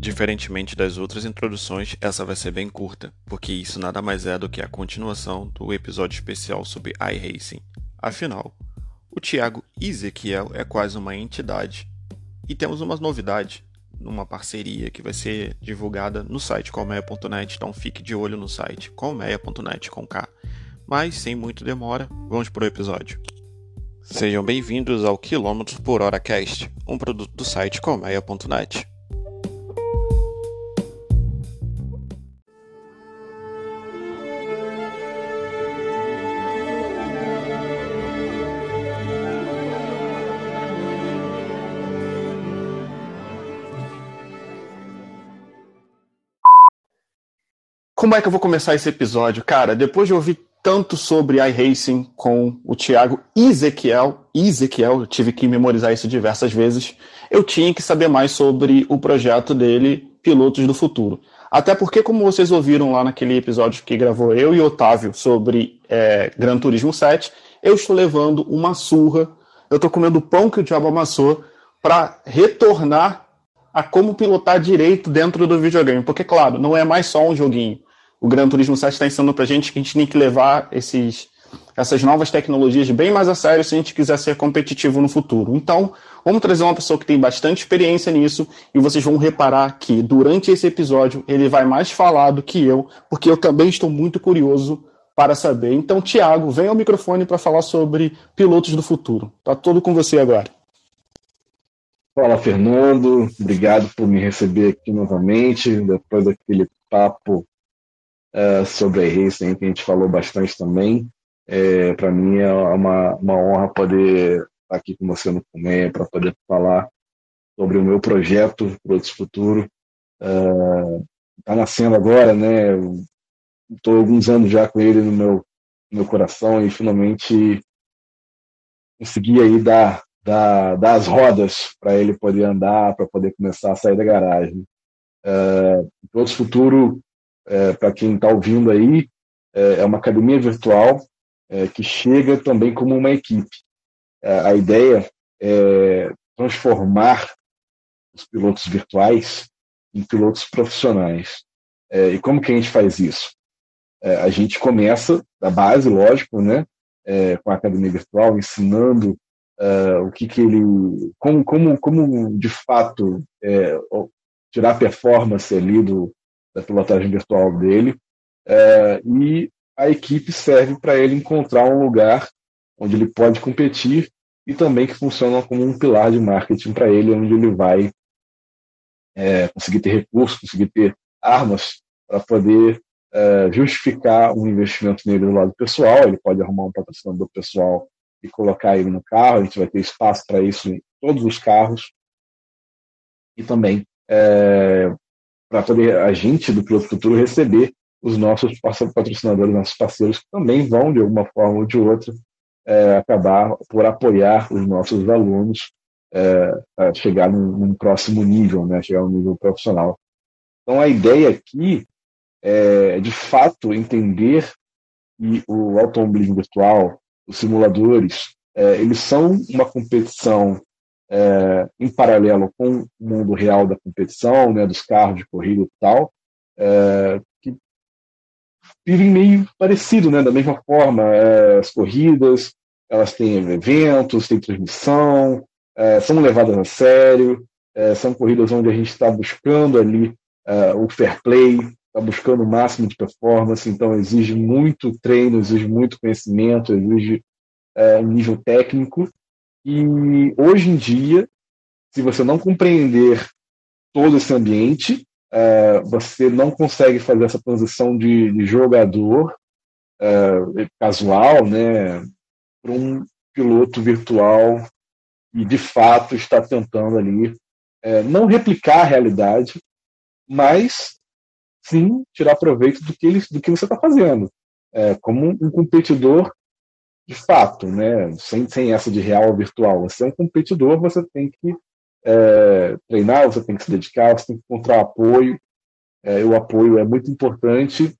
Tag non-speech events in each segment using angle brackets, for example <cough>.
Diferentemente das outras introduções, essa vai ser bem curta, porque isso nada mais é do que a continuação do episódio especial sobre iRacing. Afinal, o Thiago Ezequiel é quase uma entidade. E temos uma novidade numa parceria que vai ser divulgada no site colmeia.net, então fique de olho no site colmeia.net com K. Mas sem muito demora, vamos para o episódio. Sejam bem-vindos ao Quilômetros por Hora Cast, um produto do site colmeia.net. Como é que eu vou começar esse episódio? Cara, depois de ouvir tanto sobre iRacing com o Thiago Ezequiel, Ezequiel, eu tive que memorizar isso diversas vezes, eu tinha que saber mais sobre o projeto dele, Pilotos do Futuro. Até porque, como vocês ouviram lá naquele episódio que gravou eu e Otávio sobre é, Gran Turismo 7, eu estou levando uma surra, eu estou comendo pão que o diabo amassou para retornar a como pilotar direito dentro do videogame. Porque, claro, não é mais só um joguinho o Gran Turismo 7 está ensinando para a gente que a gente tem que levar esses, essas novas tecnologias bem mais a sério se a gente quiser ser competitivo no futuro. Então, vamos trazer uma pessoa que tem bastante experiência nisso e vocês vão reparar que durante esse episódio ele vai mais falar do que eu, porque eu também estou muito curioso para saber. Então, Tiago, vem ao microfone para falar sobre pilotos do futuro. Tá tudo com você agora. Fala, Fernando. Obrigado por me receber aqui novamente, depois daquele papo uh, sobre a racing, que a gente falou bastante também. É, para mim é uma, uma honra poder estar aqui com você no Comé, para poder falar sobre o meu projeto Produtos Futuro. Está uh, nascendo agora, né? Estou alguns anos já com ele no meu, no meu coração e finalmente consegui aí dar, dar, dar as rodas para ele poder andar, para poder começar a sair da garagem. Uh, Produtos Futuro é, para quem está ouvindo aí, é, é, uma academia virtual é, que chega também como uma equipe. É, a ideia é transformar os pilotos virtuais em pilotos profissionais. É, e como que a gente faz isso? É, a gente começa da base, lógico, né, com a academia virtual, ensinando o que, que ele, como, como, como de fato tirar performance ali do, da pilotagem virtual dele, é, e a equipe serve para ele encontrar um lugar onde ele pode competir e também que funciona como um pilar de marketing para ele, onde ele vai é, conseguir ter recursos, conseguir ter armas para poder é, justificar um investimento nele do lado pessoal. Ele pode arrumar um patrocinador pessoal e colocar ele no carro. A gente vai ter espaço para isso em todos os carros. E também é, para poder a gente do Piloto Futuro receber os nossos patrocinadores, nossos parceiros, que também vão, de alguma forma ou de outra, é, acabar por apoiar os nossos alunos é, a chegar num, num, próximo nível, né, chegar um nível profissional. Então, a ideia aqui é, de fato, entender que o automobilismo virtual, os simuladores, é, eles são uma competição é, em paralelo com o mundo real da competição, né, dos carros de corrida e tal, é, que vivem meio parecido, né, da mesma forma. É, as corridas, elas têm eventos, têm transmissão, é, são levadas a sério, é, são corridas onde a gente está buscando ali é, o fair play, está buscando o máximo de performance, então exige muito treino, exige muito conhecimento, exige um nível técnico, e hoje em dia, se você não compreender todo esse ambiente, uh, você não consegue fazer essa transição de, de jogador uh, casual né, para um piloto virtual e de fato está tentando ali uh, não replicar a realidade, mas sim tirar proveito do que, ele, do que você está fazendo. como um competidor de fato, né? Sem, sem essa de real ou virtual. Você é um competidor, você tem que é, treinar, você tem que se dedicar, você tem que encontrar apoio. É, o apoio é muito importante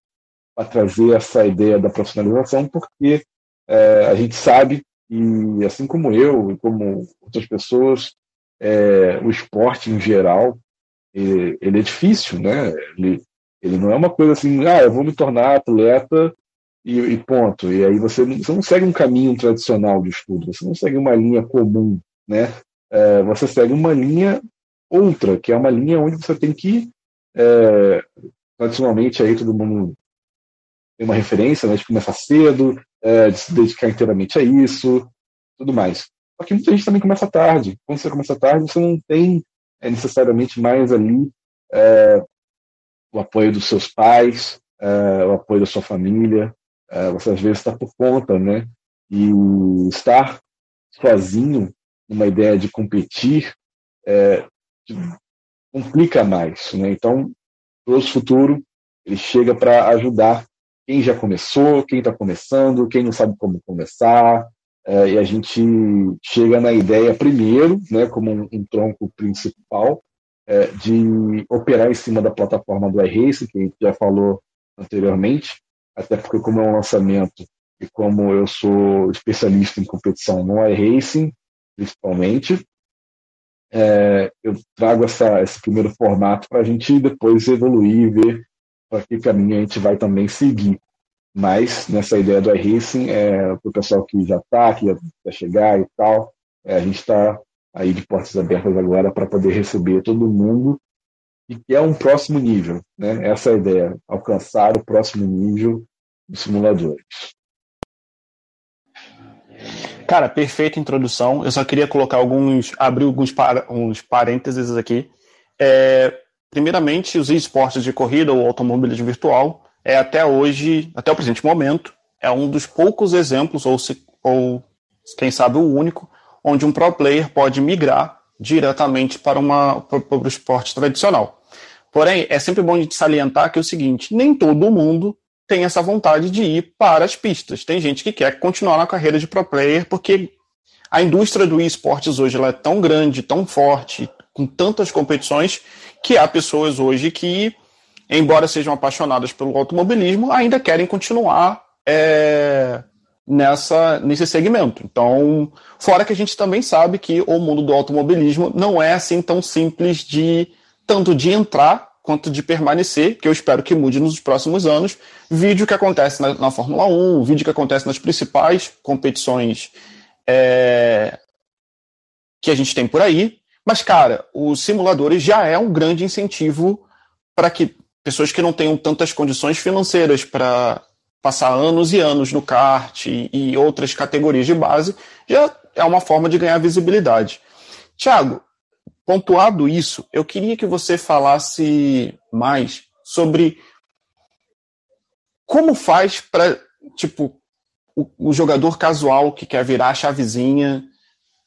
para trazer essa ideia da profissionalização, porque é, a gente sabe, e assim como eu e como outras pessoas, é, o esporte em geral ele, ele é difícil, né? Ele, ele não é uma coisa assim, ah, eu vou me tornar atleta e, e, ponto. E aí você não, você não segue um caminho tradicional de estudo, você não segue uma linha comum, né? É, você segue uma linha outra, que é uma linha onde você tem que, é, tradicionalmente, aí todo mundo tem uma referência, né, de começar cedo, é, de se dedicar inteiramente a isso, tudo mais. Só que muita gente também começa tarde. Quando você começa tarde, você não tem é, necessariamente mais ali é, o apoio dos seus pais, é, o apoio da sua família. É, você às vezes está por conta, né? E estar sozinho numa ideia de competir é, complica mais, né? Então, o Futuro ele chega para ajudar quem já começou, quem está começando, quem não sabe como começar, é, e a gente chega na ideia, primeiro, né, como um, um tronco principal, é, de operar em cima da plataforma do iRace, que a gente já falou anteriormente, até porque, como é um lançamento e como eu sou especialista em competição no iRacing, principalmente, é, eu trago essa, esse primeiro formato para a gente depois evoluir e ver para que caminho a gente vai também seguir. Mas nessa ideia do iRacing, é, para o pessoal que já está, que vai chegar e tal, é, a gente está aí de portas abertas agora para poder receber todo mundo e que é um próximo nível. Né? Essa é a ideia, alcançar o próximo nível dos simuladores. Cara, perfeita introdução. Eu só queria colocar alguns, abrir alguns par, uns parênteses aqui. É, primeiramente, os esportes de corrida ou automobilismo virtual é até hoje, até o presente momento, é um dos poucos exemplos, ou, se, ou quem sabe o único, onde um pro player pode migrar diretamente para, uma, para, o esporte tradicional. Porém, é sempre bom a gente salientar que é o seguinte: nem todo mundo tem essa vontade de ir para as pistas. Tem gente que quer continuar na carreira de pro player porque a indústria do esportes hoje ela é tão grande, tão forte, com tantas competições, que há pessoas hoje que embora sejam apaixonadas pelo automobilismo, ainda querem continuar é, nessa, nesse segmento. Então, fora que a gente também sabe que o mundo do automobilismo não é assim tão simples de tanto de entrar quanto de permanecer, que eu espero que mude nos próximos anos. Vídeo que acontece na, na Fórmula 1, vídeo que acontece nas principais competições é, que a gente tem por aí. Mas, cara, os simuladores já é um grande incentivo para que pessoas que não tenham tantas condições financeiras para passar anos e anos no kart e, e, outras categorias de base, já é uma forma de ganhar visibilidade. Tiago, pontuado isso, eu queria que você falasse mais sobre como faz para, tipo, o, o, jogador casual que quer virar a chavezinha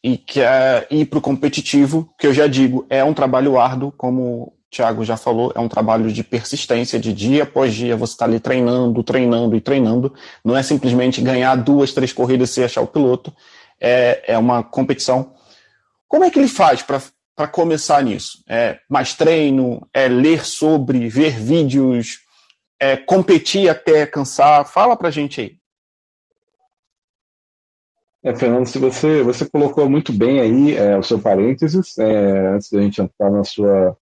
e quer ir para o competitivo, que eu já digo, é um trabalho árduo, como Thiago já falou, é um trabalho de persistência, de dia após dia, você está ali treinando, treinando e treinando. Não é simplesmente ganhar duas, três corridas e achar o piloto. É, é uma competição. Como é que ele faz para começar nisso? É mais treino, é ler sobre, ver vídeos, é competir até cansar? Fala para gente aí. É, Fernando, se você, você colocou muito bem aí é, o seu parênteses, é, antes da gente entrar na sua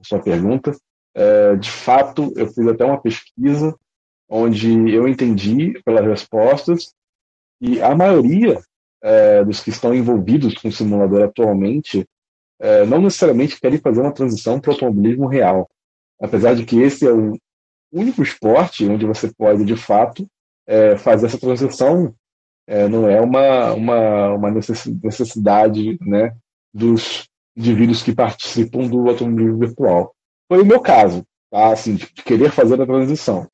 a sua pergunta. É, de fato, eu fiz até uma pesquisa onde eu entendi pelas respostas e a maioria é, dos que estão envolvidos com o simulador atualmente é, não necessariamente querem fazer uma transição para o automobilismo real. Apesar de que esse é o único esporte onde você pode, de fato, é, fazer essa transição, é, não é uma, uma, uma necessidade né, dos indivíduos que participam do automobilismo virtual. Foi o meu caso, tá? assim, de querer fazer a transição.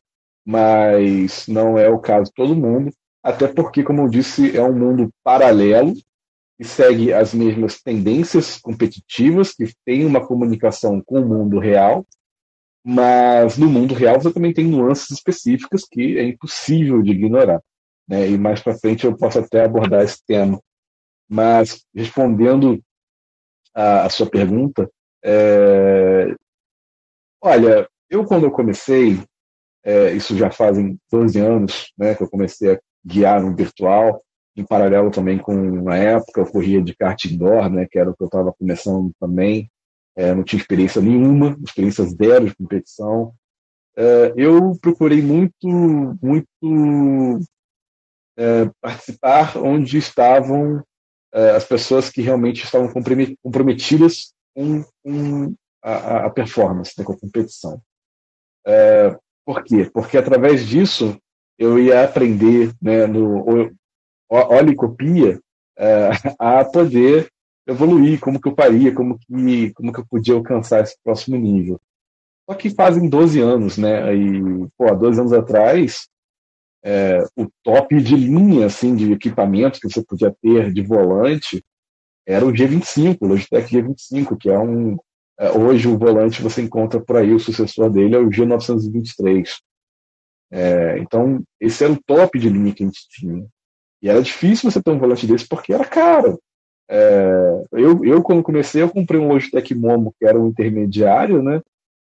Mas não é o caso de todo mundo, até porque, como eu disse, é um mundo paralelo que segue as mesmas tendências competitivas, que tem uma comunicação com o mundo real, mas no mundo real você também tem nuances específicas que é impossível de ignorar. Né? E mais para frente eu posso até abordar esse tema. Mas respondendo a, a sua pergunta, é, olha, eu quando eu comecei, é, isso já fazem 12 anos né, que eu comecei a guiar no virtual, em paralelo também com, na época, eu corria de kart indoor, né, que era o que eu estava começando também. é, não tinha experiência nenhuma, experiência zero de competição. É, eu procurei muito, muito é, participar onde estavam é, as pessoas que realmente estavam comprometidas com, com a, a, performance, né, com a competição. É, por quê? Porque através disso eu ia aprender né, no olha e copia é, <laughs> a poder evoluir, como que eu faria, como que, como que eu podia alcançar esse próximo nível. Só que fazem 12 anos, né? E, pô, há 12 anos atrás, é, o top de linha, assim, de equipamento que você podia ter de volante era o G25, o Logitech G25, que é um... É, hoje o volante você encontra por aí, o sucessor dele é o G923. É, então, esse era o top de linha que a gente tinha. E era difícil você ter um volante desse porque era caro. É, eu, eu, quando comecei, eu comprei um Logitech Momo, que era um intermediário, né?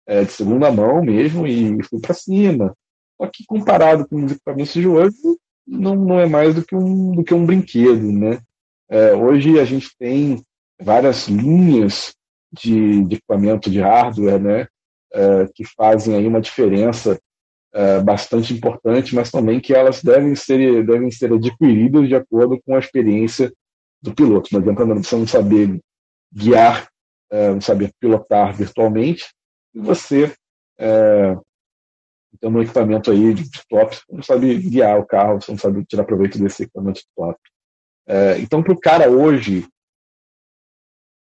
É, de segunda mão mesmo, e fui para cima. Só que comparado com os equipamentos de hoje, não, não é mais do que um, do que um brinquedo, né? É, hoje a gente tem várias linhas de, de equipamento de hardware, né? É, que fazem aí uma diferença é, bastante importante, mas também que elas devem ser, devem ser adquiridas de acordo com a experiência do piloto. Não adianta você não saber guiar, é, não saber pilotar virtualmente, e você é, tem um equipamento aí de top, não sabe guiar o carro, você não sabe tirar proveito desse equipamento de top. É, então, para o cara hoje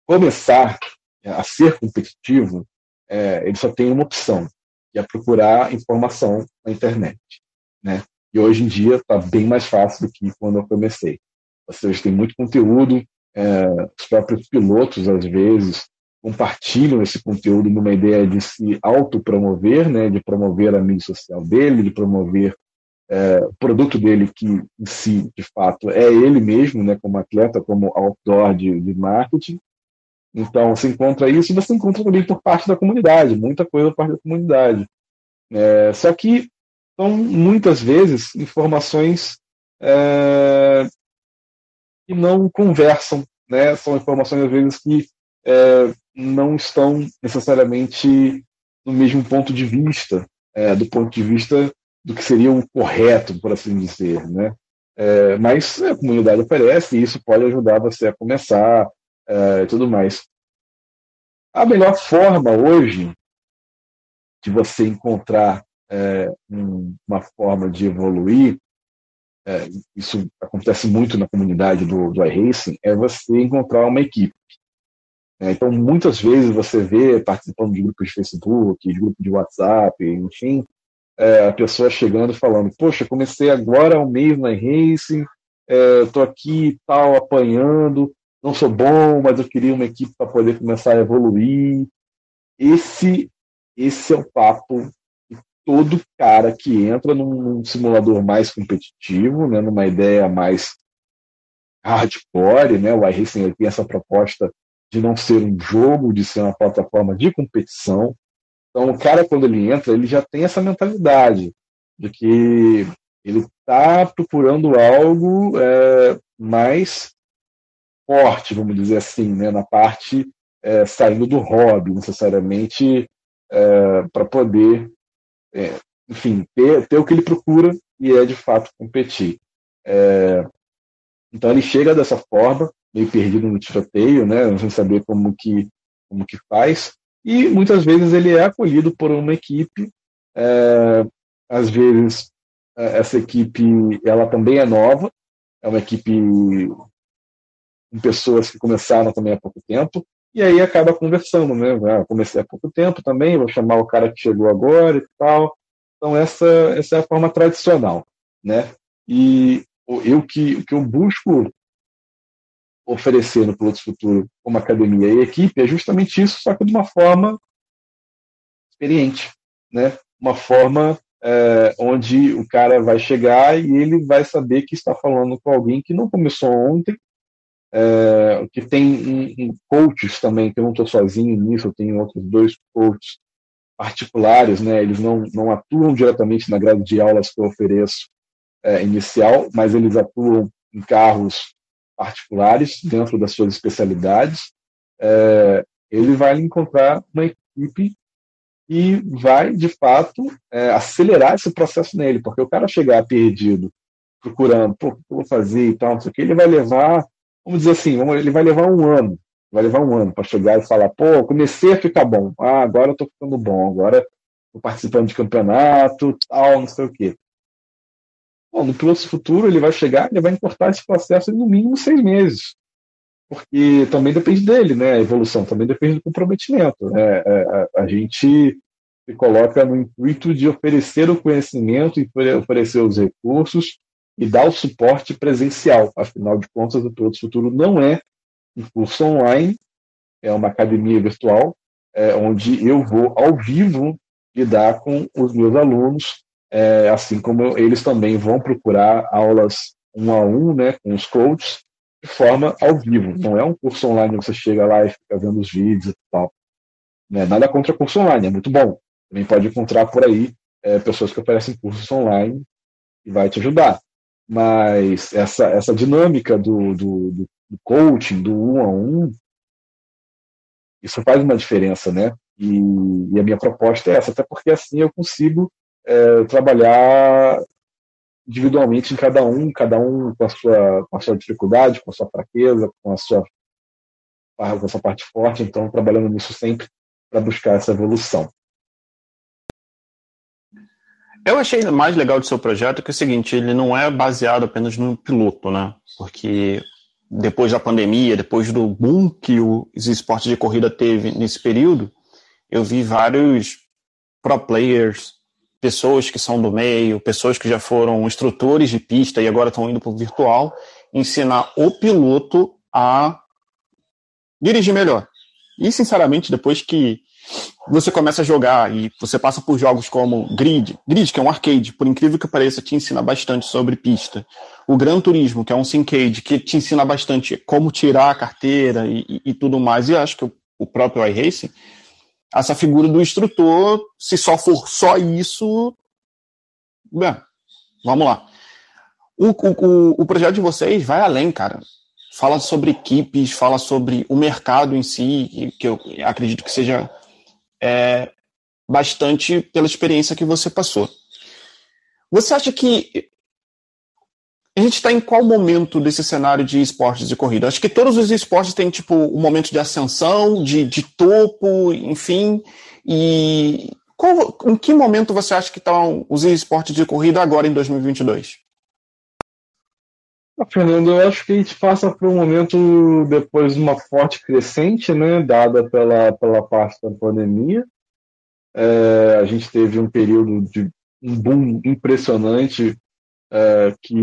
começar a ser competitivo, é, ele só tem uma opção, que é procurar informação na internet. Né? E hoje em dia está bem mais fácil do que quando eu comecei. Ou seja, tem muito conteúdo, é, os próprios pilotos, às vezes, compartilham esse conteúdo numa ideia de se autopromover, né, de promover a mídia social dele, de promover é, o produto dele que em si, de fato, é ele mesmo, né, como atleta, como outdoor de, de marketing. Então, você encontra isso e você encontra também por parte da comunidade, muita coisa por parte da comunidade. É, só que são muitas vezes informações é, que não conversam, né? São informações às vezes que é, não estão necessariamente no mesmo ponto de vista, é, do ponto de vista do que seria o correto, por assim dizer, né? É, mas a comunidade oferece e isso pode ajudar você a começar e tudo mais. A melhor forma hoje de você encontrar é, um, uma forma de evoluir é, isso acontece muito na comunidade do, do iRacing, é você encontrar uma equipe. É, então, muitas vezes você vê participando de grupos de Facebook, de grupo de WhatsApp, enfim, a pessoa chegando falando: Poxa, comecei agora um mês na iRacing, estou aqui tal, apanhando, não sou bom, mas eu queria uma equipe para poder começar a evoluir. Esse, esse é o papo todo cara que entra num, num simulador mais competitivo, né, numa ideia mais hardcore, né, o iRacing tem essa proposta de não ser um jogo, de ser uma plataforma de competição. Então, o cara, quando ele entra, ele já tem essa mentalidade de que ele está procurando algo é, mais forte, vamos dizer assim, né, na parte é, saindo do hobby, necessariamente é, para poder é, enfim, ter, ter o que ele procura e é de fato competir. É, então ele chega dessa forma, meio perdido no tiroteio, né, sem saber como que, como que faz, e muitas vezes ele é acolhido por uma equipe, é, às vezes é, essa equipe ela também é nova, é uma equipe com pessoas que começaram também há pouco tempo, e aí acaba conversando, né? Ah, comecei há pouco tempo também, vou chamar o cara que chegou agora e tal. Então essa, essa é a forma tradicional, né? E eu que, o que eu busco oferecer no Pilotos Futuro como academia e equipe é justamente isso, só que de uma forma experiente, né? Uma forma é, onde o cara vai chegar e ele vai saber que está falando com alguém que não começou ontem, é, que tem um, um coaches também, que eu não estou sozinho nisso, eu tenho outros dois coaches particulares, né? Eles não, não atuam diretamente na grade de aulas que eu ofereço é, inicial, mas eles atuam em carros particulares dentro das suas especialidades. É, ele vai encontrar uma equipe e vai, de fato, é, acelerar esse processo nele, porque o cara chegar perdido, procurando, pô, o que eu vou fazer e tal, não sei o que, ele vai levar, vamos dizer assim, ele vai levar um ano, vai levar um ano para chegar e falar, pô, comecei a ficar bom, ah, agora eu tô ficando bom, agora estou participando de campeonato, tal, não sei o quê. Bom, no piloto futuro ele vai chegar, ele vai encurtar esse processo em no mínimo seis meses porque também depende dele, né? A evolução também depende do comprometimento. Né? É, a, a, gente se coloca no intuito de oferecer o conhecimento e oferecer os recursos e dar o suporte presencial. Afinal de contas, o Piloto Futuro não é um curso online, é uma academia virtual, é, onde eu vou ao vivo lidar com os meus alunos, é, assim como eles também vão procurar aulas um a um, né, com os coaches, de forma ao vivo. Não é um curso online que você chega lá e fica vendo os vídeos e tal. Né? Nada contra curso online, é muito bom. Também pode encontrar por aí é, pessoas que oferecem cursos online e vai te ajudar. Mas essa, essa dinâmica do, do, do coaching, do um a um, isso faz uma diferença, né? E, e, a minha proposta é essa, até porque assim eu consigo é, trabalhar individualmente em cada um, cada um com a sua, com a sua dificuldade, com a sua fraqueza, com a sua, com a sua parte forte, então trabalhando nisso sempre para buscar essa evolução. Eu achei mais legal do seu projeto que é o seguinte, ele não é baseado apenas no piloto, né? Porque depois da pandemia, depois do boom que os esportes de corrida teve nesse período, eu vi vários pro players, pessoas que são do meio, pessoas que já foram instrutores de pista e agora estão indo para o virtual, ensinar o piloto a dirigir melhor. E, sinceramente, depois que você começa a jogar e você passa por jogos como Grid, Grid, que é um arcade, por incrível que pareça, te ensina bastante sobre pista. O Gran Turismo, que é um Syncade, que te ensina bastante como tirar a carteira e, e, e tudo mais. E acho que o, o próprio iRacing essa figura do instrutor, se só for só isso, bem, vamos lá. O, o, o projeto de vocês vai além, cara. Fala sobre equipes, fala sobre o mercado em si, que eu acredito que seja é, bastante pela experiência que você passou. Você acha que a gente está em qual momento desse cenário de esportes de corrida? Acho que todos os esportes têm, tipo, um momento de ascensão, de, de topo, enfim. E qual, em que momento você acha que estão os esportes de corrida agora em 2022? Ah, Fernando, eu acho que a gente passa por um momento depois de uma forte crescente, né, dada pela, pela parte da pandemia. É, a gente teve um período de um boom impressionante é, que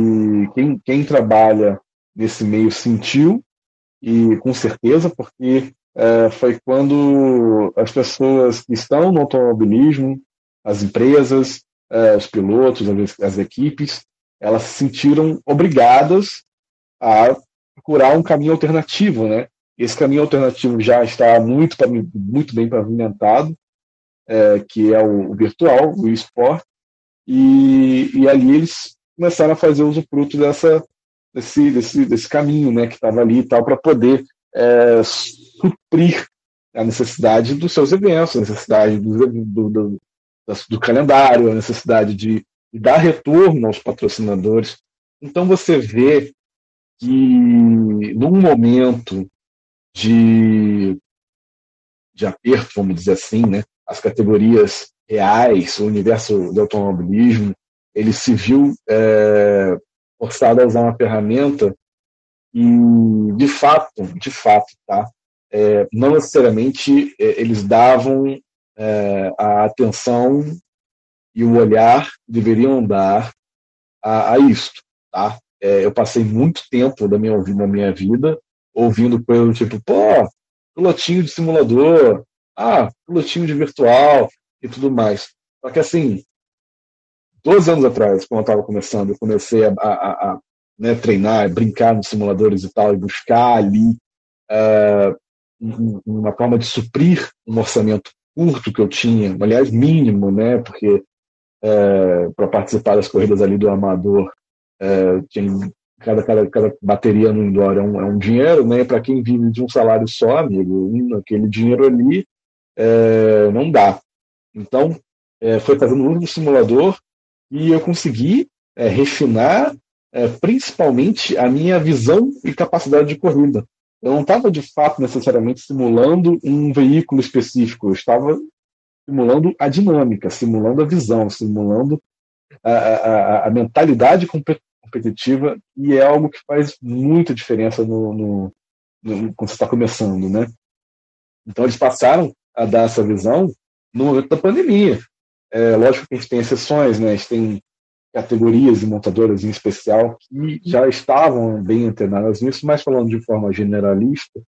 quem, quem trabalha nesse meio sentiu, e com certeza, porque é, foi quando as pessoas que estão no automobilismo, as empresas, é, os pilotos, as, as, equipes, elas se sentiram obrigadas a procurar um caminho alternativo, né? Esse caminho alternativo já está muito, muito bem pavimentado, é, que é o, virtual, o esporte, e, e ali eles começaram a fazer usufruto dessa, desse, desse, desse caminho né, que estava ali e tal, para poder é, suprir a necessidade dos seus eventos, a necessidade do, do, do, do calendário, a necessidade de, de dar retorno aos patrocinadores. Então você vê que num momento de, de aperto, vamos dizer assim, né, as categorias reais, o universo do automobilismo, ele se viu é, forçado a usar uma ferramenta e, de fato, de fato, tá? É, não necessariamente é, eles davam é, a atenção e o olhar deveriam dar a, a isto, tá? É, eu passei muito tempo da minha, minha vida ouvindo coisas tipo, pô, pilotinho de simulador, ah, pilotinho de virtual e tudo mais. Só que assim, 12 anos atrás, quando eu estava começando, eu comecei a, a, a né, treinar, brincar nos simuladores e tal, e buscar ali uh, uma forma de suprir um orçamento curto que eu tinha, aliás, mínimo, né, porque uh, para participar das corridas ali do Amador uh, tinha cada, cada, cada bateria no indoor é um, é um dinheiro, né? Para quem vive de um salário só, amigo, aquele dinheiro ali é, não dá. Então, é, foi fazendo uso do simulador e eu consegui é, refinar é, principalmente a minha visão e capacidade de corrida. Eu não estava de fato necessariamente simulando um veículo específico, eu estava simulando a dinâmica, simulando a visão, simulando a, a, a mentalidade competitiva e é algo que faz muita diferença no, no, no quando você está começando, né? Então eles passaram a dar essa visão no momento da pandemia. É, lógico que a gente tem exceções, né? A gente tem categorias e montadoras em especial que já estavam bem antenadas nisso, mas falando de forma generalista,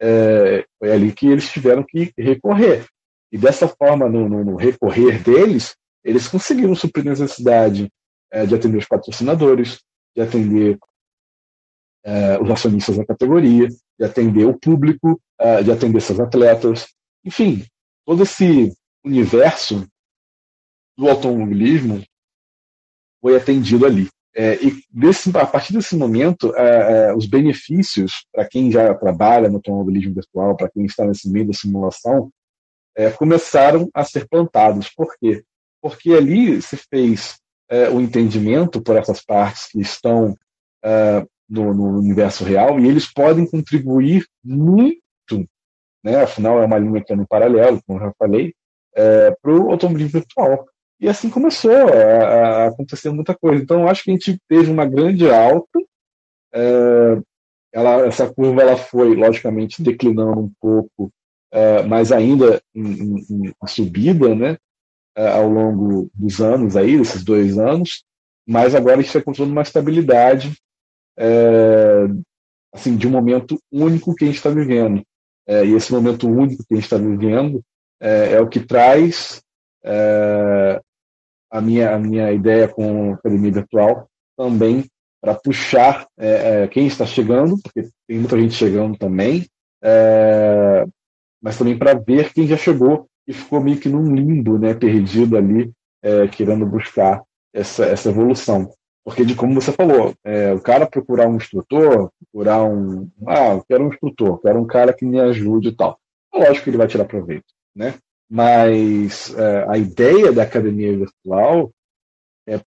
é, foi ali que eles tiveram que recorrer. E dessa forma, no, no, no recorrer deles, eles conseguiram suprir a necessidade é, de atender os patrocinadores, de atender é, os acionistas da categoria, de atender o público, é, de atender seus atletas. Enfim, todo esse universo do automobilismo foi atendido ali. É, e desse, a partir desse momento, é, é, os benefícios para quem já trabalha no automobilismo virtual, para quem está nesse meio da simulação, é, começaram a ser plantados. Por quê? Porque ali se fez é, o entendimento por essas partes que estão é, no, no, universo real e eles podem contribuir muito, né? afinal é uma linha que é no paralelo, como já falei, para o automobilismo virtual. E assim começou a, a, acontecer muita coisa. Então, acho que a gente teve uma grande alta. É, ela, essa curva ela foi, logicamente, declinando um pouco, é, mas ainda em, em, em subida, né? É, ao longo dos anos aí, desses dois anos. Mas agora a gente está encontrando uma estabilidade, é, assim, de um momento único que a gente está vivendo. E esse momento único que a gente está vivendo é, o que traz a minha, a minha ideia com a academia virtual também para puxar é, é, quem está chegando, porque tem muita gente chegando também, é, mas também para ver quem já chegou e ficou meio que num limbo, né, perdido ali, é, querendo buscar essa, essa evolução. Porque, de como você falou, é, o cara procurar um instrutor, procurar um. Ah, eu quero um instrutor, quero um cara que me ajude e tal. Lógico que ele vai tirar proveito, né? Mas é, a ideia da academia virtual é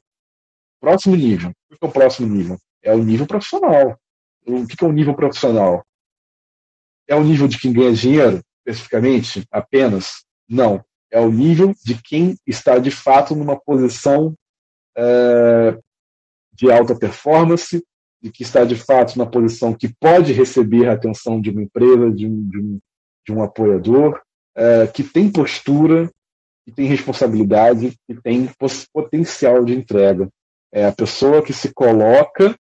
próximo nível. O que é o próximo nível? É o nível profissional. O que é o nível profissional? É o nível de quem ganha dinheiro, especificamente, apenas? Não. É o nível de quem está de fato numa posição é, de alta performance, de que está de fato na posição que pode receber a atenção de uma empresa, de um, de um, de um apoiador, é, que tem postura, que tem responsabilidade, que tem potencial de entrega. É a pessoa que se coloca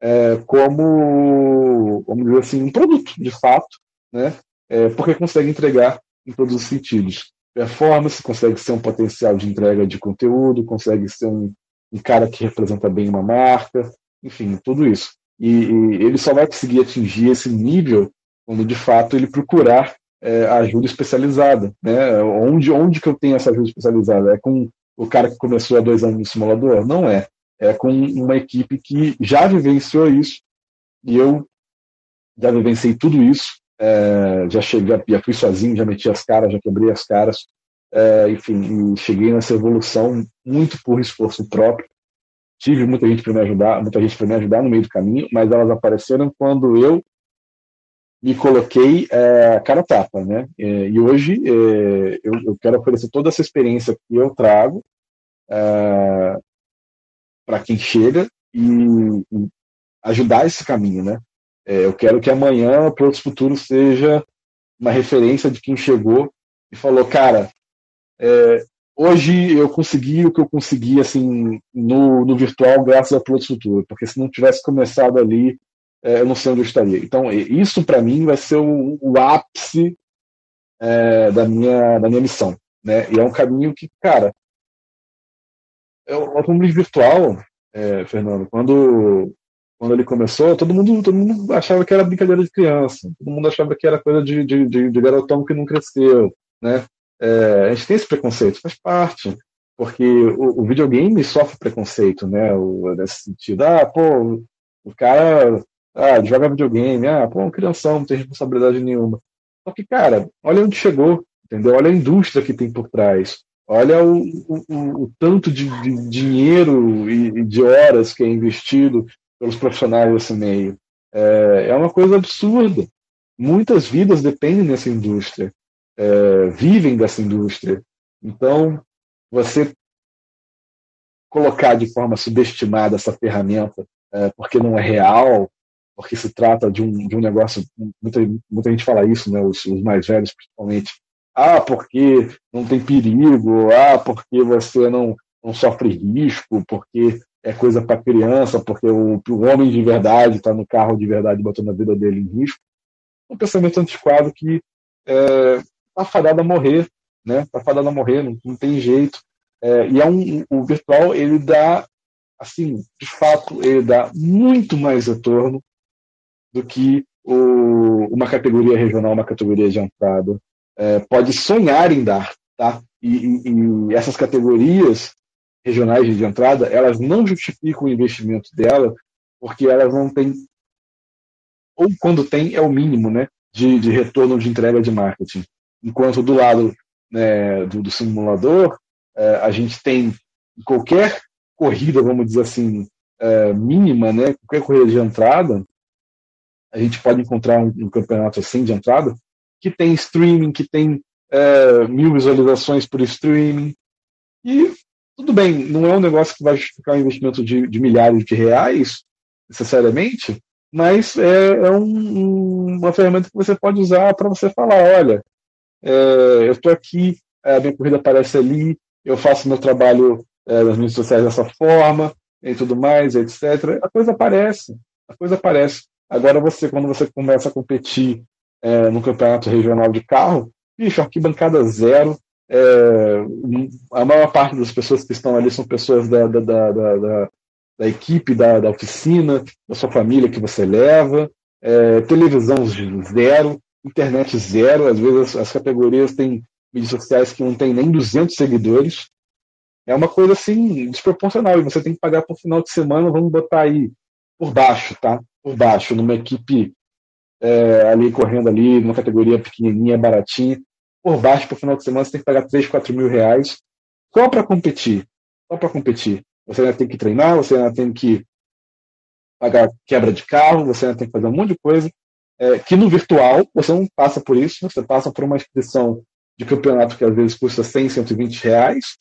é, como, vamos dizer assim, um produto, de fato, né? É, porque consegue entregar em todos os sentidos. Performance, consegue ser um potencial de entrega de conteúdo, consegue ser um, um cara que representa bem uma marca, enfim, tudo isso. E, e, ele só vai conseguir atingir esse nível quando de fato ele procurar é, ajuda especializada. Né? Onde, onde que eu tenho essa ajuda especializada? É com o cara que começou há dois anos no simulador? Não é. É com uma equipe que já vivenciou isso e eu já vivenciei tudo isso. É, já cheguei, já fui sozinho, já meti as caras, já quebrei as caras. É, enfim, cheguei nessa evolução muito por esforço próprio. Tive muita gente para me ajudar, muita gente para me ajudar no meio do caminho, mas elas apareceram quando eu me coloquei é, cara tapa, né? É, e hoje é, eu, eu, quero oferecer toda essa experiência que eu trago é, para quem chega e, e, ajudar esse caminho, né? É, eu quero que amanhã, para outros futuros, seja uma referência de quem chegou e falou, cara, é, hoje eu consegui o que eu consegui assim no, no virtual graças a Produtos Futuro, porque se não tivesse começado ali é, eu não sei onde eu estaria. Então, isso para mim vai ser o, o ápice é, da, minha, da minha missão. Né? E é um caminho que, cara, é o automobilismo virtual, é, Fernando, quando, quando ele começou, todo mundo, todo mundo achava que era brincadeira de criança, todo mundo achava que era coisa de, de, de, de garotão que não cresceu. Né? É, a gente tem esse preconceito, faz parte porque o, o, videogame sofre preconceito, né? O, nesse sentido, ah, pô, O cara ah, joga videogame, ah, pô, um crianção, não tem responsabilidade nenhuma. Só que, cara, olha onde chegou, entendeu? Olha a indústria que tem por trás. Olha o, o, o tanto de, de dinheiro e, de horas que é investido pelos profissionais desse meio. É, é uma coisa absurda. Muitas vidas dependem dessa indústria, é, vivem dessa indústria. Então, você colocar de forma subestimada essa ferramenta é, porque não é real, porque se trata de um, de um negócio, muita, muita gente fala isso, né, os, os mais velhos principalmente, ah, porque não tem perigo, ah, porque você não, não sofre risco, porque é coisa para criança, porque o, o homem de verdade está no carro de verdade botando a vida dele em risco. Um pensamento antiquado que é, tá fadado a morrer, né? Tá fadado a morrer, não, não tem jeito. É, e é um, o virtual ele dá, assim, de fato, ele dá muito mais retorno do que o, uma categoria regional, uma categoria de é, pode sonhar em dar, tá? E, e, e, essas categorias regionais de entrada, elas não justificam o investimento dela, porque elas não têm, ou quando tem, é o mínimo, né? De, de retorno de entrega de marketing. Enquanto do lado né, do, do, simulador, é, a gente tem qualquer corrida, vamos dizer assim, é, mínima, né? Qualquer corrida de entrada, a gente pode encontrar um, um campeonato assim de entrada que tem streaming, que tem é, mil visualizações por streaming. E tudo bem, não é um negócio que vai justificar um investimento de, de milhares de reais, necessariamente, mas é, é um, uma ferramenta que você pode usar para você falar, olha, é, eu estou aqui, a minha corrida aparece ali, eu faço meu trabalho é, nas mídias sociais dessa forma, e tudo mais, etc. A coisa aparece, a coisa aparece. Agora você, quando você começa a competir é, no campeonato regional de carro, bicho, arquibancada zero. É, a maior parte das pessoas que estão ali são pessoas da, da, da, da, da equipe, da, da oficina, da sua família que você leva. É, televisão zero, internet zero. Às vezes as, as categorias têm mídias sociais que não tem nem 200 seguidores. É uma coisa assim desproporcional. E você tem que pagar por final de semana, vamos botar aí por baixo, tá? Por baixo, numa equipe é, ali correndo ali, numa categoria pequenininha, baratinha. Por baixo, para o final de semana, você tem que pagar 3, 4 mil reais só para competir. Só para competir. Você ainda tem que treinar, você ainda tem que pagar quebra de carro, você ainda tem que fazer um monte de coisa. É, que no virtual você não passa por isso, você passa por uma inscrição de campeonato que às vezes custa 100, 120 reais.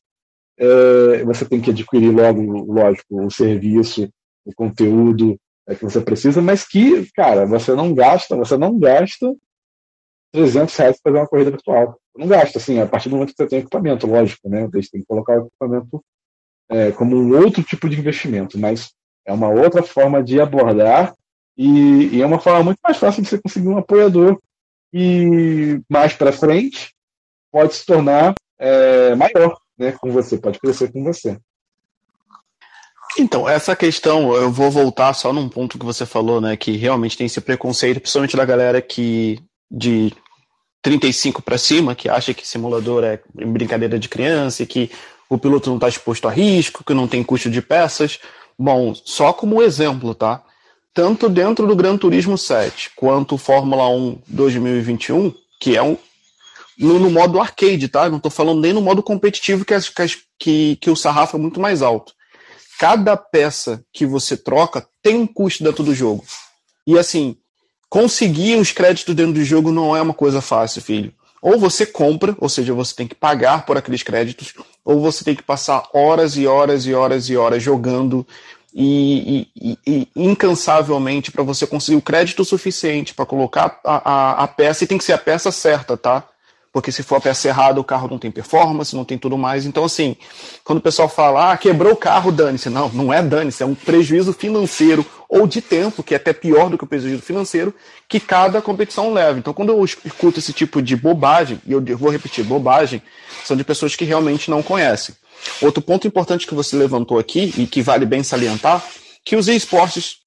É, você tem que adquirir logo, lógico, o serviço, o conteúdo, é, que você precisa, mas que, cara, você não gasta, você não gasta 300 reais para fazer uma corrida virtual. Não gasta, assim, a partir do momento que você tem equipamento, lógico, né? Você tem que colocar o equipamento é, como um outro tipo de investimento, mas é uma outra forma de abordar e, e é uma forma muito mais fácil de você conseguir um apoiador e mais para frente pode se tornar é, maior, né? Com você, pode crescer com você. Então, essa questão, eu vou voltar só num ponto que você falou, né, que realmente tem esse preconceito, principalmente da galera que de 35 para cima, que acha que simulador é brincadeira de criança e que o piloto não está exposto a risco, que não tem custo de peças. Bom, só como exemplo, tá? Tanto dentro do Gran Turismo 7 quanto Fórmula 1 2021, que é um no, no modo arcade, tá? Não estou falando nem no modo competitivo, que, que, que o sarrafo é muito mais alto cada peça que você troca tem um custo dentro do jogo. E assim, conseguir os créditos dentro do jogo não é uma coisa fácil, filho. Ou você compra, ou seja, você tem que pagar por aqueles créditos, ou você tem que passar horas e horas e horas e horas jogando e, e, e, incansavelmente para você conseguir o crédito suficiente para colocar a, a, a, peça, e tem que ser a peça certa, tá? Porque se for a peça errada, o carro não tem performance, não tem tudo mais. Então, assim, quando o pessoal fala, ah, quebrou o carro, dane-se. Não, não é dane-se, é um prejuízo financeiro ou de tempo, que é até pior do que o prejuízo financeiro, que cada competição leva. Então, quando eu escuto esse tipo de bobagem, e eu vou repetir, bobagem, são de pessoas que realmente não conhecem. Outro ponto importante que você levantou aqui, e que vale bem salientar, que os esportes,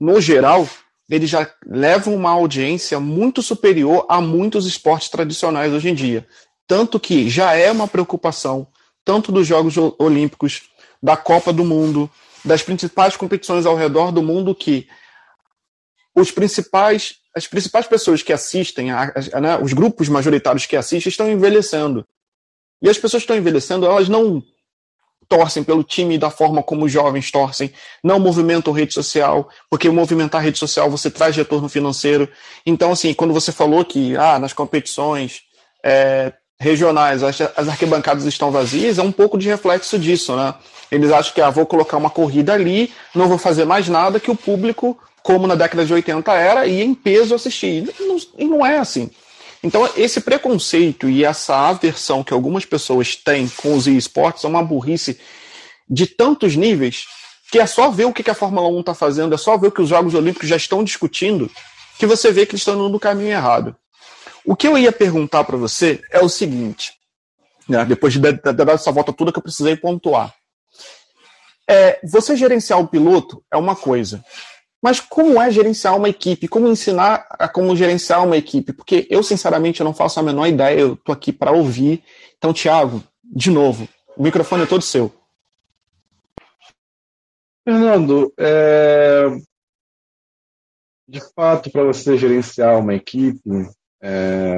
no geral, ele já leva uma audiência muito superior a muitos esportes tradicionais hoje em dia. Tanto que já é uma preocupação, tanto dos Jogos Olímpicos, da Copa do Mundo, das principais competições ao redor do mundo que os principais, as principais pessoas que assistem, a, a, né, os grupos majoritários que assistem, estão envelhecendo. E as pessoas que estão envelhecendo, elas não torcem pelo time da forma como os jovens torcem, não movimentam rede social, porque movimentar rede social você traz retorno financeiro. Então, assim, quando você falou que ah, nas competições é, regionais as, as, arquibancadas estão vazias, é um pouco de reflexo disso, né? Eles acham que ah, vou colocar uma corrida ali, não vou fazer mais nada que o público, como na década de 80 era, ia em peso assistir. E não, e não é assim. Então, esse preconceito e essa aversão que algumas pessoas têm com os esportes é uma burrice de tantos níveis que é só ver o que a Fórmula 1 está fazendo, é só ver o que os Jogos Olímpicos já estão discutindo, que você vê que eles estão indo no caminho errado. O que eu ia perguntar para você é o seguinte, né, depois de dar essa volta toda que eu precisei pontuar. É, você gerenciar o piloto é uma coisa. Mas como é gerenciar uma equipe? Como ensinar a como gerenciar uma equipe? Porque eu, sinceramente, eu não faço a menor ideia, eu estou aqui para ouvir. Então, Thiago, de novo, o microfone é todo seu. Fernando, é... de fato, para você gerenciar uma equipe, é...